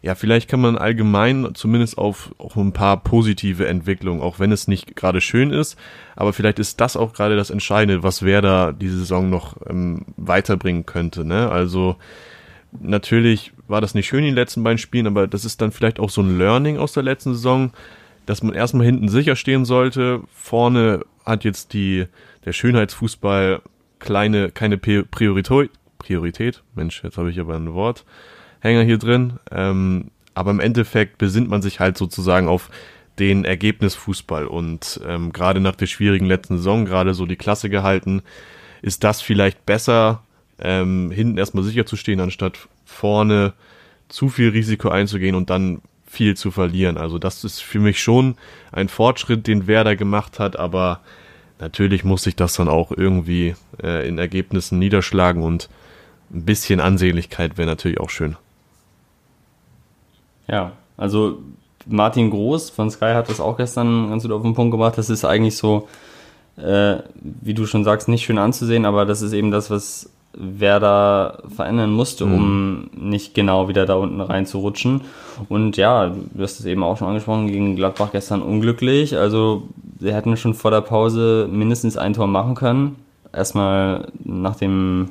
ja, vielleicht kann man allgemein zumindest auf, auf ein paar positive Entwicklungen, auch wenn es nicht gerade schön ist, aber vielleicht ist das auch gerade das Entscheidende, was Werder diese Saison noch ähm, weiterbringen könnte. Ne? Also natürlich war das nicht schön in den letzten beiden Spielen, aber das ist dann vielleicht auch so ein Learning aus der letzten Saison, dass man erstmal hinten sicher stehen sollte. Vorne hat jetzt die der Schönheitsfußball kleine keine Priorität Priorität. Mensch, jetzt habe ich aber ein Wort. Hänger hier drin. Ähm, aber im Endeffekt besinnt man sich halt sozusagen auf den Ergebnisfußball und ähm, gerade nach der schwierigen letzten Saison, gerade so die Klasse gehalten, ist das vielleicht besser, ähm, hinten erstmal sicher zu stehen, anstatt vorne zu viel Risiko einzugehen und dann viel zu verlieren. Also das ist für mich schon ein Fortschritt, den Werder gemacht hat, aber natürlich muss sich das dann auch irgendwie äh, in Ergebnissen niederschlagen und ein bisschen Ansehnlichkeit wäre natürlich auch schön. Ja, also Martin Groß von Sky hat das auch gestern ganz gut auf den Punkt gebracht. Das ist eigentlich so, äh, wie du schon sagst, nicht schön anzusehen, aber das ist eben das, was Werder verändern musste, mhm. um nicht genau wieder da unten reinzurutschen. Und ja, du hast es eben auch schon angesprochen, gegen Gladbach gestern unglücklich. Also sie hätten schon vor der Pause mindestens ein Tor machen können. Erstmal nach dem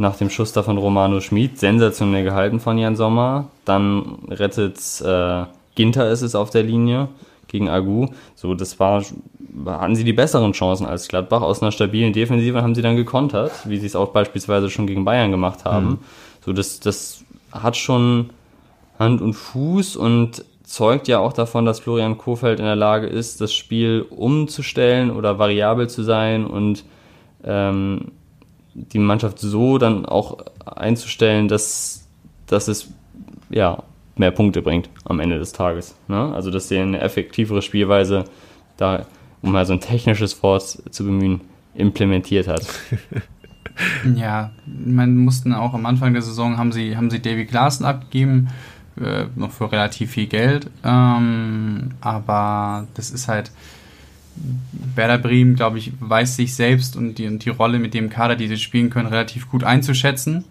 nach dem Schuss da von Romano Schmid, sensationell gehalten von Jan Sommer. Dann rettet äh, Ginter ist es auf der Linie gegen Agu. So, das war, hatten sie die besseren Chancen als Gladbach. Aus einer stabilen Defensive haben sie dann gekontert, wie sie es auch beispielsweise schon gegen Bayern gemacht haben. Mhm. So, das, das hat schon Hand und Fuß und zeugt ja auch davon, dass Florian Kofeld in der Lage ist, das Spiel umzustellen oder variabel zu sein und ähm, die Mannschaft so dann auch einzustellen, dass, dass es ja, mehr Punkte bringt am Ende des Tages. Ne? Also dass sie eine effektivere Spielweise da, um mal so ein technisches Wort zu bemühen, implementiert hat. Ja, man mussten auch am Anfang der Saison haben sie, haben sie Davy Klaassen abgegeben, äh, noch für relativ viel Geld. Ähm, aber das ist halt, Werder Bremen, glaube ich, weiß sich selbst und die, und die Rolle mit dem Kader, die sie spielen können, relativ gut einzuschätzen.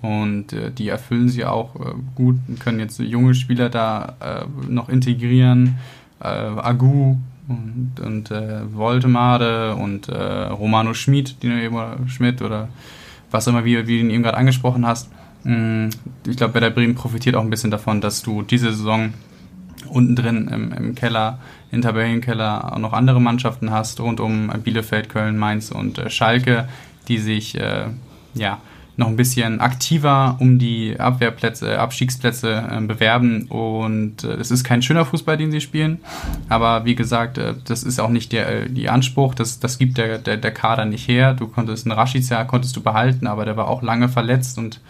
Und äh, die erfüllen sie auch äh, gut und können jetzt junge Spieler da äh, noch integrieren. Äh, Agu und, und äh, Voltemade und äh, Romano Schmid, die du eben, Schmidt oder was immer, wie, wie du ihn eben gerade angesprochen hast. Mm, ich glaube, Werder Bremen profitiert auch ein bisschen davon, dass du diese Saison unten drin im, im Keller, im Tabellenkeller auch noch andere Mannschaften hast, rund um Bielefeld, Köln, Mainz und äh, Schalke, die sich äh, ja noch ein bisschen aktiver um die Abwehrplätze, Abstiegsplätze äh, bewerben. Und äh, es ist kein schöner Fußball, den sie spielen. Aber wie gesagt, äh, das ist auch nicht der äh, die Anspruch. Das, das gibt der, der, der Kader nicht her. Du konntest einen Rashica konntest du behalten, aber der war auch lange verletzt und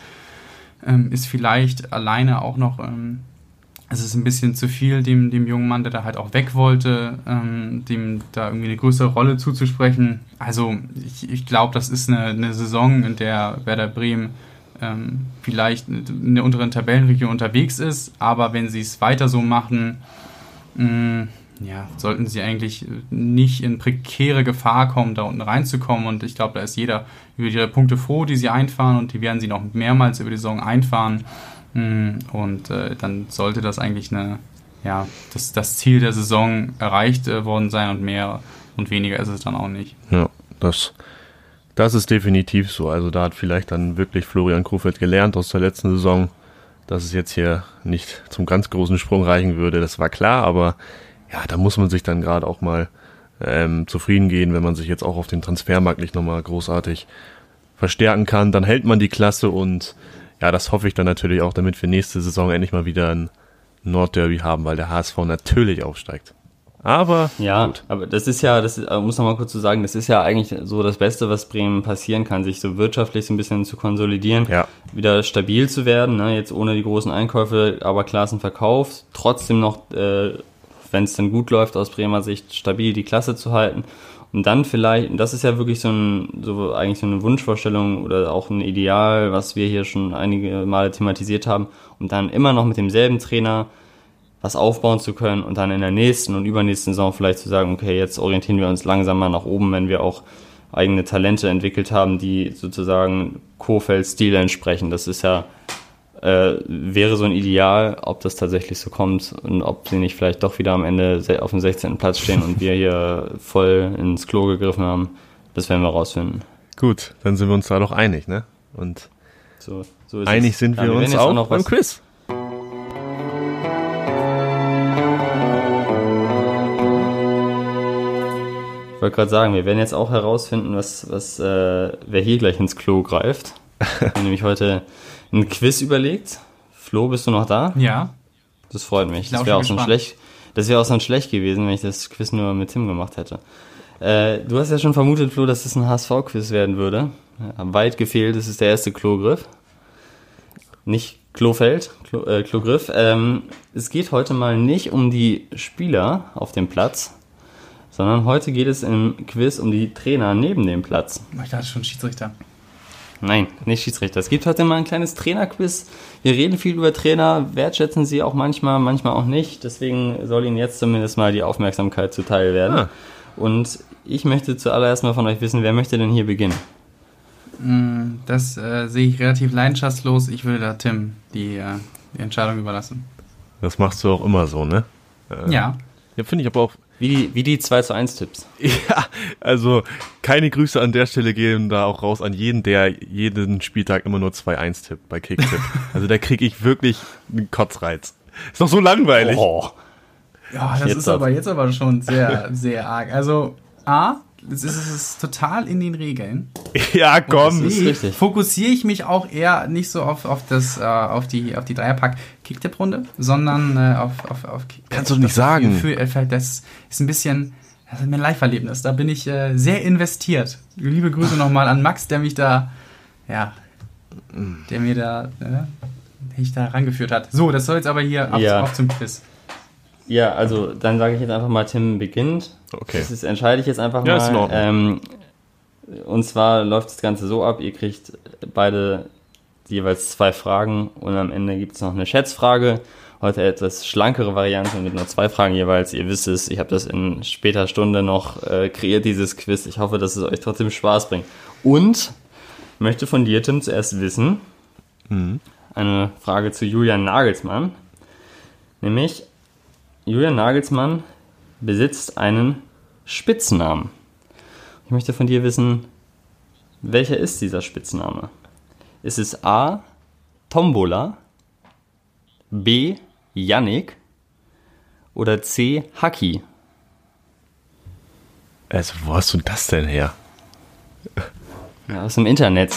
ähm, ist vielleicht alleine auch noch ähm, es ist ein bisschen zu viel, dem, dem jungen Mann, der da halt auch weg wollte, ähm, dem da irgendwie eine größere Rolle zuzusprechen. Also ich, ich glaube, das ist eine, eine Saison, in der Werder Bremen ähm, vielleicht in der unteren Tabellenregion unterwegs ist, aber wenn sie es weiter so machen, mh, mm, ja, sollten sie eigentlich nicht in prekäre Gefahr kommen, da unten reinzukommen. Und ich glaube, da ist jeder über ihre Punkte froh, die sie einfahren und die werden sie noch mehrmals über die Saison einfahren. Hm, und äh, dann sollte das eigentlich eine, ja, das, das Ziel der Saison erreicht äh, worden sein und mehr und weniger ist es dann auch nicht. Ja, das, das ist definitiv so. Also da hat vielleicht dann wirklich Florian Krufeld gelernt aus der letzten Saison, dass es jetzt hier nicht zum ganz großen Sprung reichen würde. Das war klar, aber ja, da muss man sich dann gerade auch mal ähm, zufrieden gehen, wenn man sich jetzt auch auf dem Transfermarkt nicht nochmal großartig verstärken kann. Dann hält man die Klasse und ja, das hoffe ich dann natürlich auch, damit wir nächste Saison endlich mal wieder ein Nordderby haben, weil der HSV natürlich aufsteigt. Aber ja, gut. aber das ist ja, das ist, muss noch mal kurz zu sagen, das ist ja eigentlich so das Beste, was Bremen passieren kann, sich so wirtschaftlich so ein bisschen zu konsolidieren, ja. wieder stabil zu werden, ne, jetzt ohne die großen Einkäufe, aber Klassen verkauft, trotzdem noch, äh, wenn es dann gut läuft aus Bremer Sicht, stabil die Klasse zu halten und dann vielleicht, das ist ja wirklich so, ein, so eigentlich so eine Wunschvorstellung oder auch ein Ideal, was wir hier schon einige Male thematisiert haben, um dann immer noch mit demselben Trainer was aufbauen zu können und dann in der nächsten und übernächsten Saison vielleicht zu sagen, okay, jetzt orientieren wir uns langsam mal nach oben, wenn wir auch eigene Talente entwickelt haben, die sozusagen Kofeld-Stil entsprechen. Das ist ja äh, wäre so ein Ideal, ob das tatsächlich so kommt und ob sie nicht vielleicht doch wieder am Ende auf dem 16. Platz stehen und wir hier voll ins Klo gegriffen haben, das werden wir rausfinden. Gut, dann sind wir uns da doch einig, ne? Und so, so einig es. sind wir, ja, wir uns auch, auch beim Quiz. Ich wollte gerade sagen, wir werden jetzt auch herausfinden, was, was äh, wer hier gleich ins Klo greift. nämlich heute ein Quiz überlegt. Flo, bist du noch da? Ja. Das freut mich. Das wäre auch, so schlecht, das wär auch so schlecht gewesen, wenn ich das Quiz nur mit Tim gemacht hätte. Äh, du hast ja schon vermutet, Flo, dass es ein HSV-Quiz werden würde. Ja, weit gefehlt, das ist der erste Klogriff. Nicht Klofeld, Klo, äh, Klogriff. Ähm, es geht heute mal nicht um die Spieler auf dem Platz, sondern heute geht es im Quiz um die Trainer neben dem Platz. Ich dachte schon Schiedsrichter. Nein, nicht Schiedsrichter. Es gibt heute mal ein kleines Trainerquiz. Wir reden viel über Trainer, wertschätzen sie auch manchmal, manchmal auch nicht. Deswegen soll Ihnen jetzt zumindest mal die Aufmerksamkeit zuteil werden. Ah. Und ich möchte zuallererst mal von euch wissen, wer möchte denn hier beginnen? Mm, das äh, sehe ich relativ leidenschaftslos. Ich würde da Tim die, äh, die Entscheidung überlassen. Das machst du auch immer so, ne? Äh, ja. Ja, finde ich aber auch wie die, wie die 2 zu 1 Tipps. Ja, also keine Grüße an der Stelle gehen da auch raus an jeden, der jeden Spieltag immer nur 2-1 tippt bei Kicktipp. also da kriege ich wirklich einen Kotzreiz. Ist doch so langweilig. Oh. Ja, das jetzt ist aber jetzt aber schon sehr, sehr arg. Also, A, es ist, es ist total in den Regeln. Ja, komm. das ist richtig. Fokussiere ich mich auch eher nicht so auf, auf, das, äh, auf die, auf die Dreierpack Kicktipp-Runde, sondern äh, auf, auf, auf Kannst du nicht sagen. Gefühl, äh, das ist ein bisschen, das ist mir ein Live-Erlebnis. Da bin ich äh, sehr investiert. Liebe Grüße nochmal an Max, der mich da, ja, der mir da, äh, mich da rangeführt hat. So, das soll jetzt aber hier ab, ja. auf zum Quiz. Ja, also dann sage ich jetzt einfach mal, Tim beginnt. Okay. Das ist, entscheide ich jetzt einfach ja, mal. Ist in Ordnung. Ähm, und zwar läuft das Ganze so ab, ihr kriegt beide jeweils zwei Fragen und am Ende gibt es noch eine Schätzfrage. Heute etwas schlankere Variante mit nur zwei Fragen jeweils. Ihr wisst es, ich habe das in später Stunde noch äh, kreiert, dieses Quiz. Ich hoffe, dass es euch trotzdem Spaß bringt. Und möchte von dir, Tim, zuerst wissen, mhm. eine Frage zu Julian Nagelsmann. Nämlich, Julian Nagelsmann besitzt einen Spitznamen. Ich möchte von dir wissen, welcher ist dieser Spitzname? Ist es A. Tombola, B. Yannick, oder C. Haki? Also, wo hast du das denn her? Ja, aus dem Internet.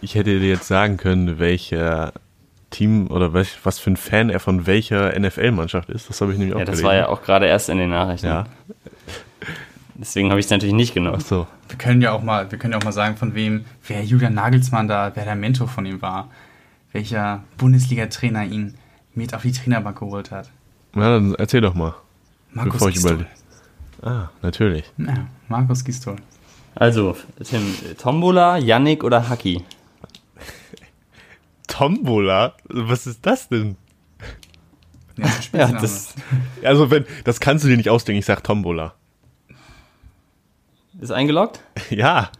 Ich hätte dir jetzt sagen können, welcher Team oder welch, was für ein Fan er von welcher NFL-Mannschaft ist. Das habe ich nämlich auch Ja, das gelesen. war ja auch gerade erst in den Nachrichten. Ja, Deswegen habe ich es natürlich nicht genommen. so. Wir können ja auch mal, wir können ja auch mal sagen, von wem, wer Julian Nagelsmann da, wer der Mentor von ihm war, welcher Bundesliga-Trainer ihn mit auf die Trainerbank geholt hat. Na, dann erzähl doch mal. Markus bevor ich Gisdol. überlege. Ah, natürlich. Ja, Markus Gistol. Also, Tim, Tombola, Yannick oder Haki? Tombola? Was ist das denn? Ja, Ja, das Also, wenn, das kannst du dir nicht ausdenken. Ich sag Tombola. ist eingeloggt? Ja.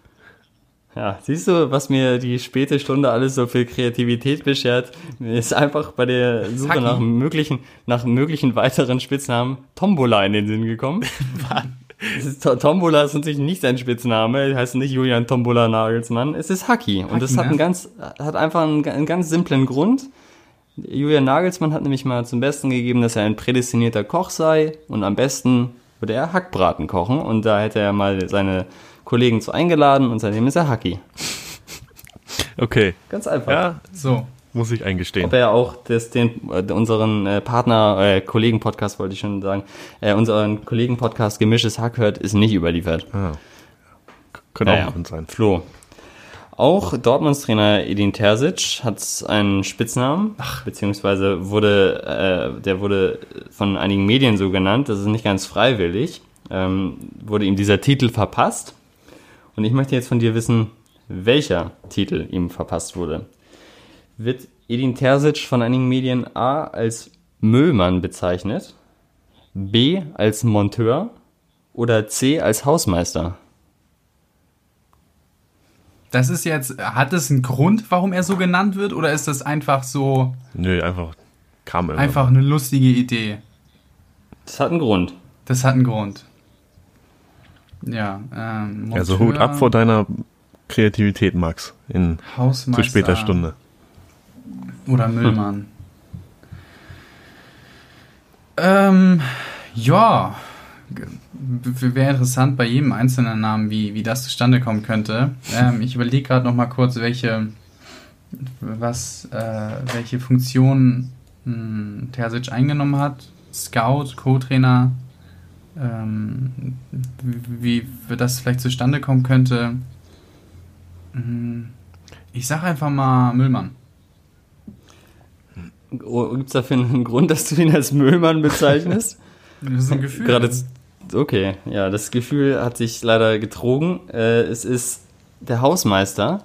Ja, siehst du, was mir die späte Stunde alles so viel Kreativität beschert? Mir ist einfach bei der Suche nach möglichen, nach möglichen weiteren Spitznamen Tombola in den Sinn gekommen. Es ist, To- Tombola ist natürlich nicht sein Spitzname, er heißt nicht Julian Tombola Nagelsmann, es ist Haki. Und das hat ne? einen ganz, hat einfach einen, einen ganz simplen Grund. Julian Nagelsmann hat nämlich mal zum Besten gegeben, dass er ein prädestinierter Koch sei und am besten würde er Hackbraten kochen und da hätte er mal seine Kollegen zu eingeladen und seitdem ist er Haki. Okay. Ganz einfach. Ja, So, muss ich eingestehen. Ob er auch das, den, äh, unseren äh, Partner, äh, Kollegen-Podcast wollte ich schon sagen, äh, unseren Kollegen-Podcast Gemischtes Hack hört, ist nicht überliefert. Ah. Könnte auch Naja. ein Grund sein. Flo. Auch Dortmunds Trainer Edin Terzic hat einen Spitznamen, beziehungsweise wurde, äh, der wurde von einigen Medien so genannt, das ist nicht ganz freiwillig, ähm, wurde ihm dieser Titel verpasst. Und ich möchte jetzt von dir wissen, welcher Titel ihm verpasst wurde. Wird Edin Terzic von einigen Medien A als Müllmann bezeichnet, B als Monteur oder C als Hausmeister? das ist jetzt, hat es einen Grund, warum er so genannt wird, oder ist das einfach so, Nö, einfach kam immer. einfach eine lustige Idee? Das hat einen Grund. Das hat einen Grund. Ja, ähm, Also Hut ab vor deiner Kreativität, Max. In Hausmeister zu später Stunde. Oder Müllmann. Ähm, ja, wäre interessant bei jedem einzelnen Namen, wie, wie das zustande kommen könnte. Ähm, ich überlege gerade noch mal kurz, welche, was, äh, welche Funktion mh, Terzic eingenommen hat. Scout, Co-Trainer, ähm, wie, wie das vielleicht zustande kommen könnte. Hm, Ich sag einfach mal Müllmann. Gibt es dafür einen Grund, dass du ihn als Müllmann bezeichnest? Das ist ein Gefühl. Gerade, okay, ja, das Gefühl hat sich leider getrogen. Äh, es ist der Hausmeister.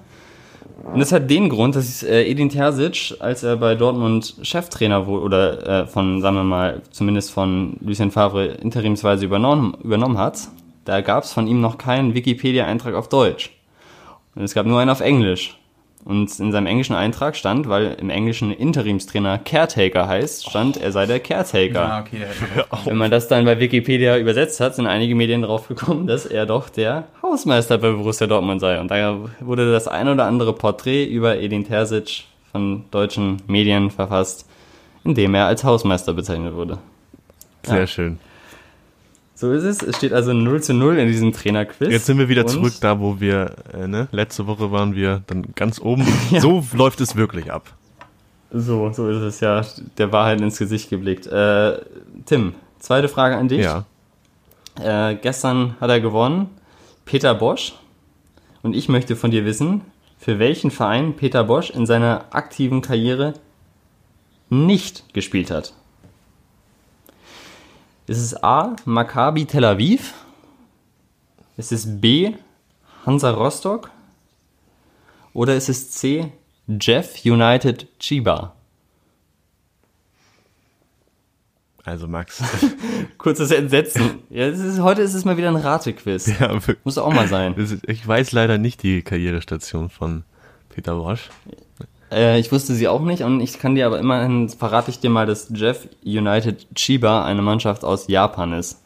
Und das hat den Grund, dass äh, Edin Terzic, als er bei Dortmund Cheftrainer wurde, oder äh, von, sagen wir mal, zumindest von Lucien Favre interimsweise übernommen, übernommen hat, da gab es von ihm noch keinen Wikipedia-Eintrag auf Deutsch. Und es gab nur einen auf Englisch. Und in seinem englischen Eintrag stand, weil im Englischen Interimstrainer Caretaker heißt, stand, er sei der Caretaker. Ja, okay, der Wenn man das dann bei Wikipedia übersetzt hat, sind einige Medien drauf gekommen, dass er doch der Hausmeister bei Borussia Dortmund sei. Und da wurde das ein oder andere Porträt über Edin Terzic von deutschen Medien verfasst, in dem er als Hausmeister bezeichnet wurde. Sehr Ja. schön. So ist es. Es steht also 0 zu 0 in diesem Trainerquiz. Jetzt sind wir wieder Und- zurück da, wo wir, äh, ne? Letzte Woche waren wir dann ganz oben. So läuft es wirklich ab. So, so ist es ja der Wahrheit ins Gesicht geblickt. Äh, Tim, zweite Frage an dich. Ja. Äh, gestern hat er gewonnen, Peter Bosch. Und ich möchte von dir wissen, für welchen Verein Peter Bosch in seiner aktiven Karriere nicht gespielt hat. Ist es A. Maccabi Tel Aviv? Ist es B. Hansa Rostock? Oder ist es C. Jeff United Chiba? Also Max. Kurzes Entsetzen. Ja, ist, heute ist es mal wieder ein Ratequiz. ja. Muss auch mal sein. Ich weiß leider nicht die Karrierestation von Peter Bosch. Äh, ich wusste sie auch nicht und ich kann dir aber immerhin, verrate ich dir mal, dass Jeff United Chiba eine Mannschaft aus Japan ist.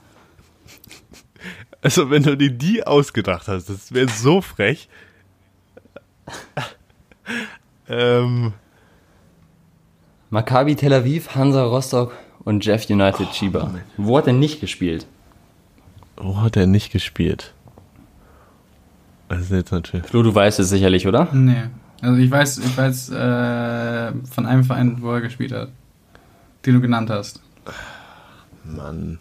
Also wenn du dir die ausgedacht hast, das wäre so frech. ähm, Maccabi Tel Aviv, Hansa Rostock und Jeff United Chiba. Wo hat er nicht gespielt? Wo hat er nicht gespielt? Das ist jetzt natürlich. Flo, du weißt es sicherlich, oder? Nee. Also ich weiß, ich weiß äh, von einem Verein, wo er gespielt hat. Den du genannt hast. Mann.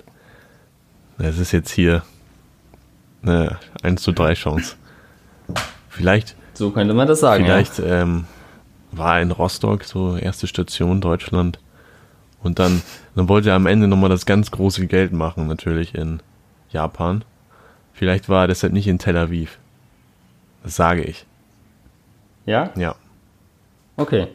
Das ist jetzt hier eine 1 zu 3 Chance. Vielleicht, So könnte man das sagen. vielleicht ähm, war er in Rostock so erste Station Deutschland. Und dann, dann wollte er am Ende nochmal das ganz große Geld machen, natürlich in Japan. Vielleicht war er deshalb nicht in Tel Aviv. Das sage ich. Ja? Ja? Okay.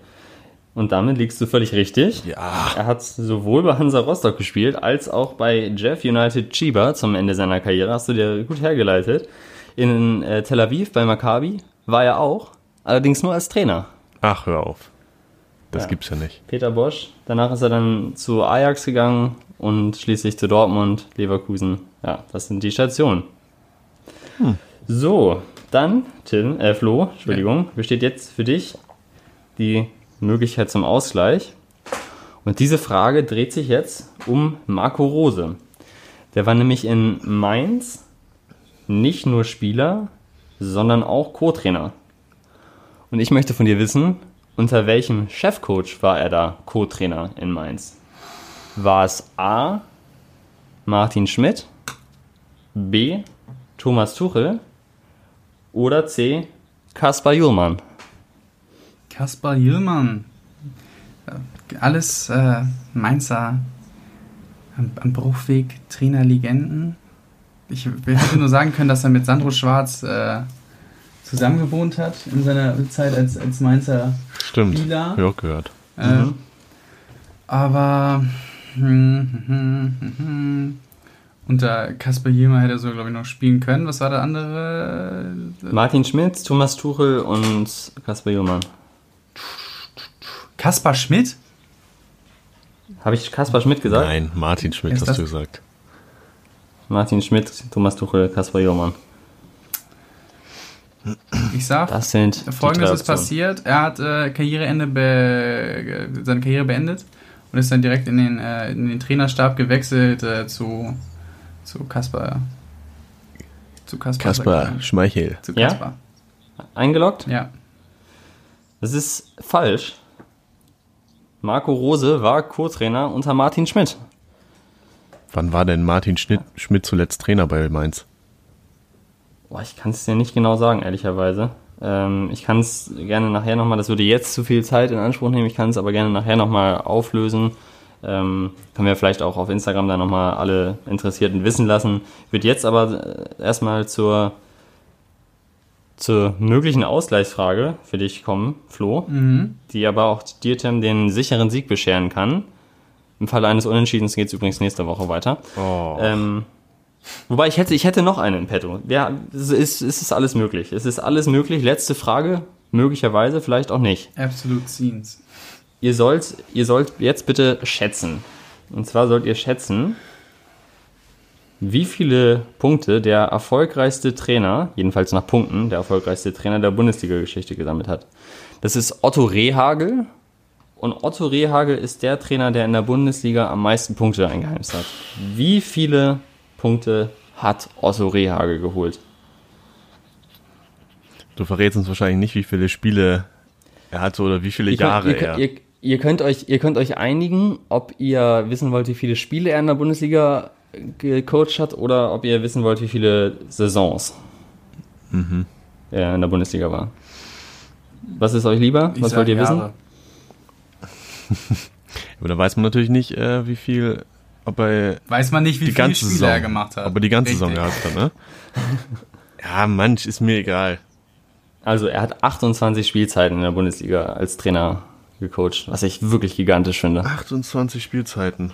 Und damit liegst du völlig richtig. Ja. Er hat sowohl bei Hansa Rostock gespielt, als auch bei Jeff United Chiba zum Ende seiner Karriere. Hast du dir gut hergeleitet. In äh, Tel Aviv bei Maccabi war er auch, allerdings nur als Trainer. Ach, hör auf. Das Ja. gibt's ja nicht. Peter Bosch. Danach ist er dann zu Ajax gegangen und schließlich zu Dortmund, Leverkusen. Ja, das sind die Stationen. So, dann, Tim, äh, Flo, Entschuldigung, besteht jetzt für dich die Möglichkeit zum Ausgleich. Und diese Frage dreht sich jetzt um Marco Rose. Der war nämlich in Mainz nicht nur Spieler, sondern auch Co-Trainer. Und ich möchte von dir wissen, unter welchem Chefcoach war er da Co-Trainer in Mainz? War es A. Martin Schmidt, B. Thomas Tuchel oder C. Kaspar Juhlmann? Kaspar Jillmann. Äh, Alles äh, Mainzer am, am Bruchweg, Trainerlegenden. Ich hätte nur sagen können, dass er mit Sandro Schwarz äh, zusammengewohnt hat in seiner Zeit als, als Mainzer Stimmt. Spieler. Ich auch gehört. Äh, aber hm, hm, hm, hm. Unter Kasper Jilmer hätte er so, glaube ich, noch spielen können. Was war der andere? Martin Schmidt, Thomas Tuchel und Kaspar Juhlmann. Kaspar Schmidt? Habe ich Kaspar Schmidt gesagt? Nein, Martin Schmidt Ist hast das- du gesagt. Martin Schmidt, Thomas Tuchel, Kaspar Juhlmann. Ich sag, Das sind die Folgendes ist passiert. Er hat äh, Karriereende be seine Karriere beendet und ist dann direkt in den, äh, in den Trainerstab gewechselt äh, zu, zu Kaspar. Zu Kaspar. Kaspar ich Schmeichel. Zu Ja? Kaspar. Eingeloggt? Ja. Das ist falsch. Marco Rose war Co-Trainer unter Martin Schmidt. Wann war denn Martin Schmidt, Schmidt zuletzt Trainer bei Mainz? Boah, ich kann es dir nicht genau sagen, ehrlicherweise. Ähm, ich kann es gerne nachher nochmal, das würde jetzt zu viel Zeit in Anspruch nehmen, ich kann es aber gerne nachher nochmal auflösen. Ähm, können wir vielleicht auch auf Instagram dann nochmal alle Interessierten wissen lassen. Ich würde jetzt aber äh, erstmal zur, zur möglichen Ausgleichsfrage für dich kommen, Flo, Mhm. die aber auch dir, Tim, den sicheren Sieg bescheren kann. Im Falle eines Unentschiedens geht es übrigens nächste Woche weiter. Oh. Ähm, wobei ich hätte, ich hätte noch einen in petto. Ja, es ist, es ist alles möglich. Es ist alles möglich. Letzte Frage, möglicherweise, vielleicht auch nicht. Absolute Scenes. Ihr sollt, ihr sollt jetzt bitte schätzen. Und zwar sollt ihr schätzen, wie viele Punkte der erfolgreichste Trainer, jedenfalls nach Punkten, der erfolgreichste Trainer der Bundesliga-Geschichte gesammelt hat. Das ist Otto Rehagel. Und Otto Rehagel ist der Trainer, der in der Bundesliga am meisten Punkte eingeheimst hat. Wie viele Punkte hat Otto Rehagel geholt? Du verrätst uns wahrscheinlich nicht, wie viele Spiele er hatte oder wie viele Ihr könnt, Jahre ihr, er. könnt, ihr, ihr, könnt euch, ihr könnt euch einigen, ob ihr wissen wollt, wie viele Spiele er in der Bundesliga gecoacht hat oder ob ihr wissen wollt, wie viele Saisons er in der Bundesliga war. Was ist euch lieber? Ich Was wollt ihr wissen? Jahre. Aber da weiß man natürlich nicht, äh, wie viel, ob er Weiß man nicht, wie die viele ganze Spiele Saison, er gemacht hat. ob er die ganze Saison Richtig. gehabt hat, ne? Ja, manch ist mir egal. Also er hat 28 Spielzeiten in der Bundesliga als Trainer gecoacht, was ich wirklich gigantisch finde. 28 Spielzeiten.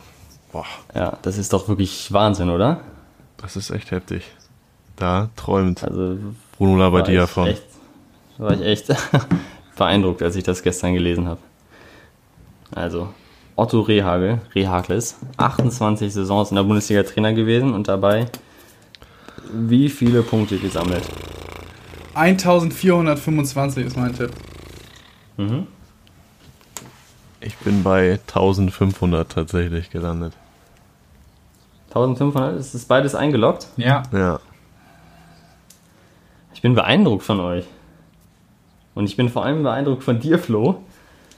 Boah, Ja, das ist doch wirklich Wahnsinn, oder? das ist echt heftig. Da träumt Also Bruno Labbadia ich von. echt, war ich echt beeindruckt, als ich das gestern gelesen habe. Also, Otto Rehagel, Rehagles, 28 Saisons in der Bundesliga Trainer gewesen und dabei wie viele Punkte gesammelt? 1425 ist mein Tipp. Ich bin bei 1500 tatsächlich gelandet. 1500, ist das beides eingeloggt? Ja. Ja. Ich bin beeindruckt von euch. Und ich bin vor allem beeindruckt von dir, Flo.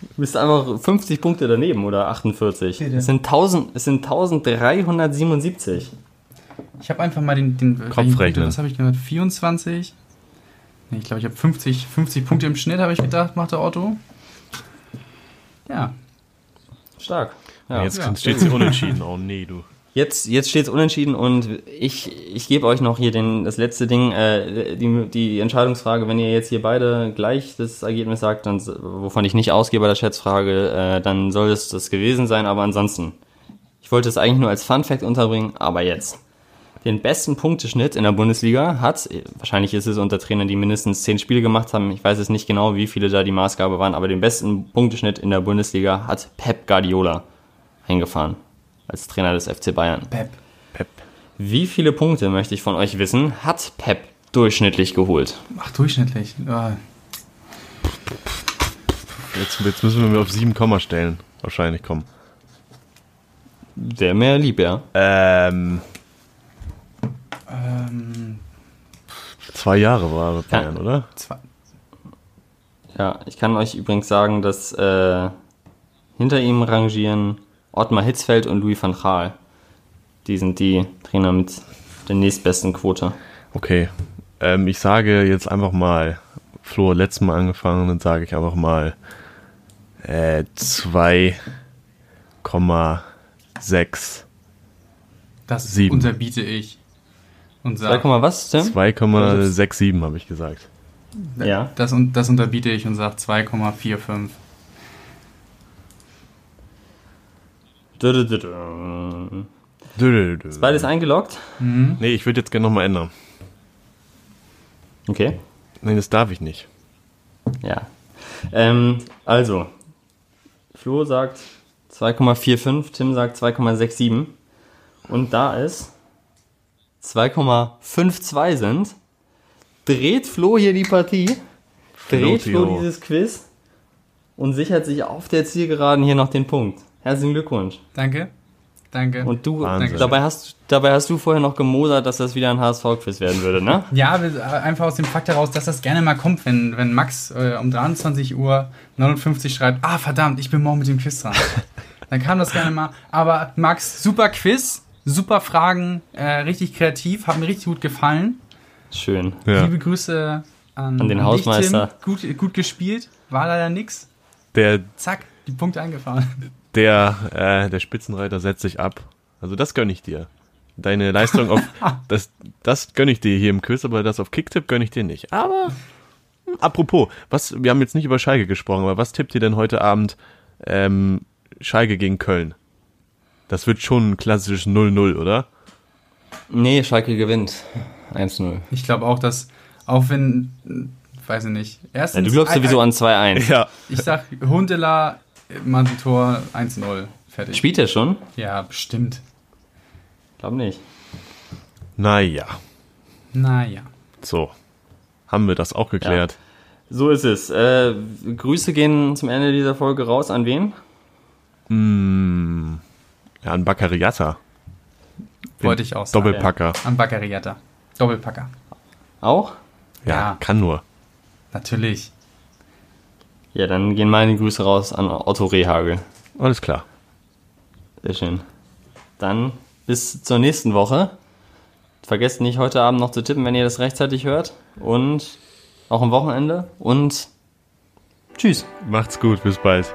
Du bist einfach 50 Punkte daneben oder 48. Bitte. Es sind, 1000, es sind 1377. Ich habe einfach mal den, den Kopfrechnen. Was habe ich gemacht? 24? Nee, ich glaube, ich habe 50, 50 Punkte im Schnitt, habe ich gedacht, macht der Otto. Ja. Stark. Ja. Jetzt Ja. steht es unentschieden. Oh nee, du. Jetzt, jetzt steht es unentschieden und ich, ich gebe euch noch hier den, das letzte Ding, äh, die, die Entscheidungsfrage. Wenn ihr jetzt hier beide gleich das Ergebnis sagt, dann, wovon ich nicht ausgehe bei der Schätzfrage, äh, dann soll es das gewesen sein. Aber ansonsten, ich wollte es eigentlich nur als Fun Fact unterbringen, aber jetzt. Den besten Punkteschnitt in der Bundesliga hat, wahrscheinlich ist es unter Trainern, die mindestens 10 Spiele gemacht haben, ich weiß es nicht genau, wie viele da die Maßgabe waren, aber den besten Punkteschnitt in der Bundesliga hat Pep Guardiola eingefahren. Als Trainer des FC Bayern. Pep. Pep. Wie viele Punkte, möchte ich von euch wissen, hat Pep durchschnittlich geholt? Ach, durchschnittlich. Ja. Jetzt, jetzt müssen wir auf 7 Komma stellen. Wahrscheinlich kommen. Wäre mir lieb, ja. Ähm, Ähm, zwei Jahre war er Bayern, oder? zwei. Ja, ich kann euch übrigens sagen, dass äh, hinter ihm rangieren Ottmar Hitzfeld und Louis van Gaal. Die sind die Trainer mit der nächstbesten Quote. Okay. Ähm, ich sage jetzt einfach mal, Flo hat letztes Mal angefangen, dann sage ich einfach mal äh, 2,6. Das Sieben. unterbiete ich. Und sag, 2, was, Tim? 2,67 habe ich gesagt. Ja. das, das unterbiete ich und sage 2,45. Dü- dü- dü- dü. Dö, dö, dö. Ist beides eingeloggt? Nee, ich würde jetzt gerne nochmal ändern. Okay. Nein, das darf ich nicht. Ja. Ähm, also, Flo sagt 2,45, Tim sagt 2,67. Und da es 2,52 sind, dreht Flo hier die Partie, dreht Flo dieses Quiz und sichert sich auf der Zielgeraden hier noch den Punkt. Herzlichen Glückwunsch. Danke. Danke. Und du, Wahnsinn. dabei hast, dabei hast du vorher noch gemosert, dass das wieder ein HSV-Quiz werden würde, ne? Ja, äh, einfach aus dem Fakt heraus, dass das gerne mal kommt, wenn, wenn Max äh, um 23 Uhr 59 schreibt, ah verdammt, ich bin morgen mit dem Quiz dran. Dann kam das gerne mal. Aber Max, super Quiz, super Fragen, äh, richtig kreativ, hat mir richtig gut gefallen. Schön. Ja. Liebe Grüße an, An den dich, Hausmeister. Tim. Gut, gut gespielt, war leider nix. Der, Zack, die Punkte eingefahren. der, äh, der Spitzenreiter setzt sich ab. Also das gönne ich dir. Deine Leistung auf, das, das gönne ich dir hier im Quiz, aber das auf Kicktipp gönne ich dir nicht. Aber, hm, apropos, was, wir haben jetzt nicht über Schalke gesprochen, aber was tippt ihr denn heute Abend, ähm, Schalke gegen Köln? Das wird schon ein klassisches 0-0, oder? Nee, Schalke gewinnt. 1-0. Ich glaube auch, dass, auch wenn, weiß ich nicht, erstens... Ja, du glaubst sowieso an 2-1. Ja. Ich sag, Hundela, Mantel-Tor 1-0. Fertig. Spielt er schon? Ja, bestimmt. Glaub nicht. Naja, Naja. so. Haben wir das auch geklärt? So ist es. Äh, Grüße gehen zum Ende dieser Folge raus. An wen? Mm, ja, ein Baccariata. Wollte ich auch sagen. Doppelpacker. Am Baccariata. Doppelpacker. Auch? Ja, Ja. kann nur. Natürlich. Ja, dann gehen meine Grüße raus an Otto Rehagel. Alles klar. Sehr schön. Dann bis zur nächsten Woche. Vergesst nicht, heute Abend noch zu tippen, wenn ihr das rechtzeitig hört. Und auch am Wochenende. Und tschüss. Macht's gut, bis bald.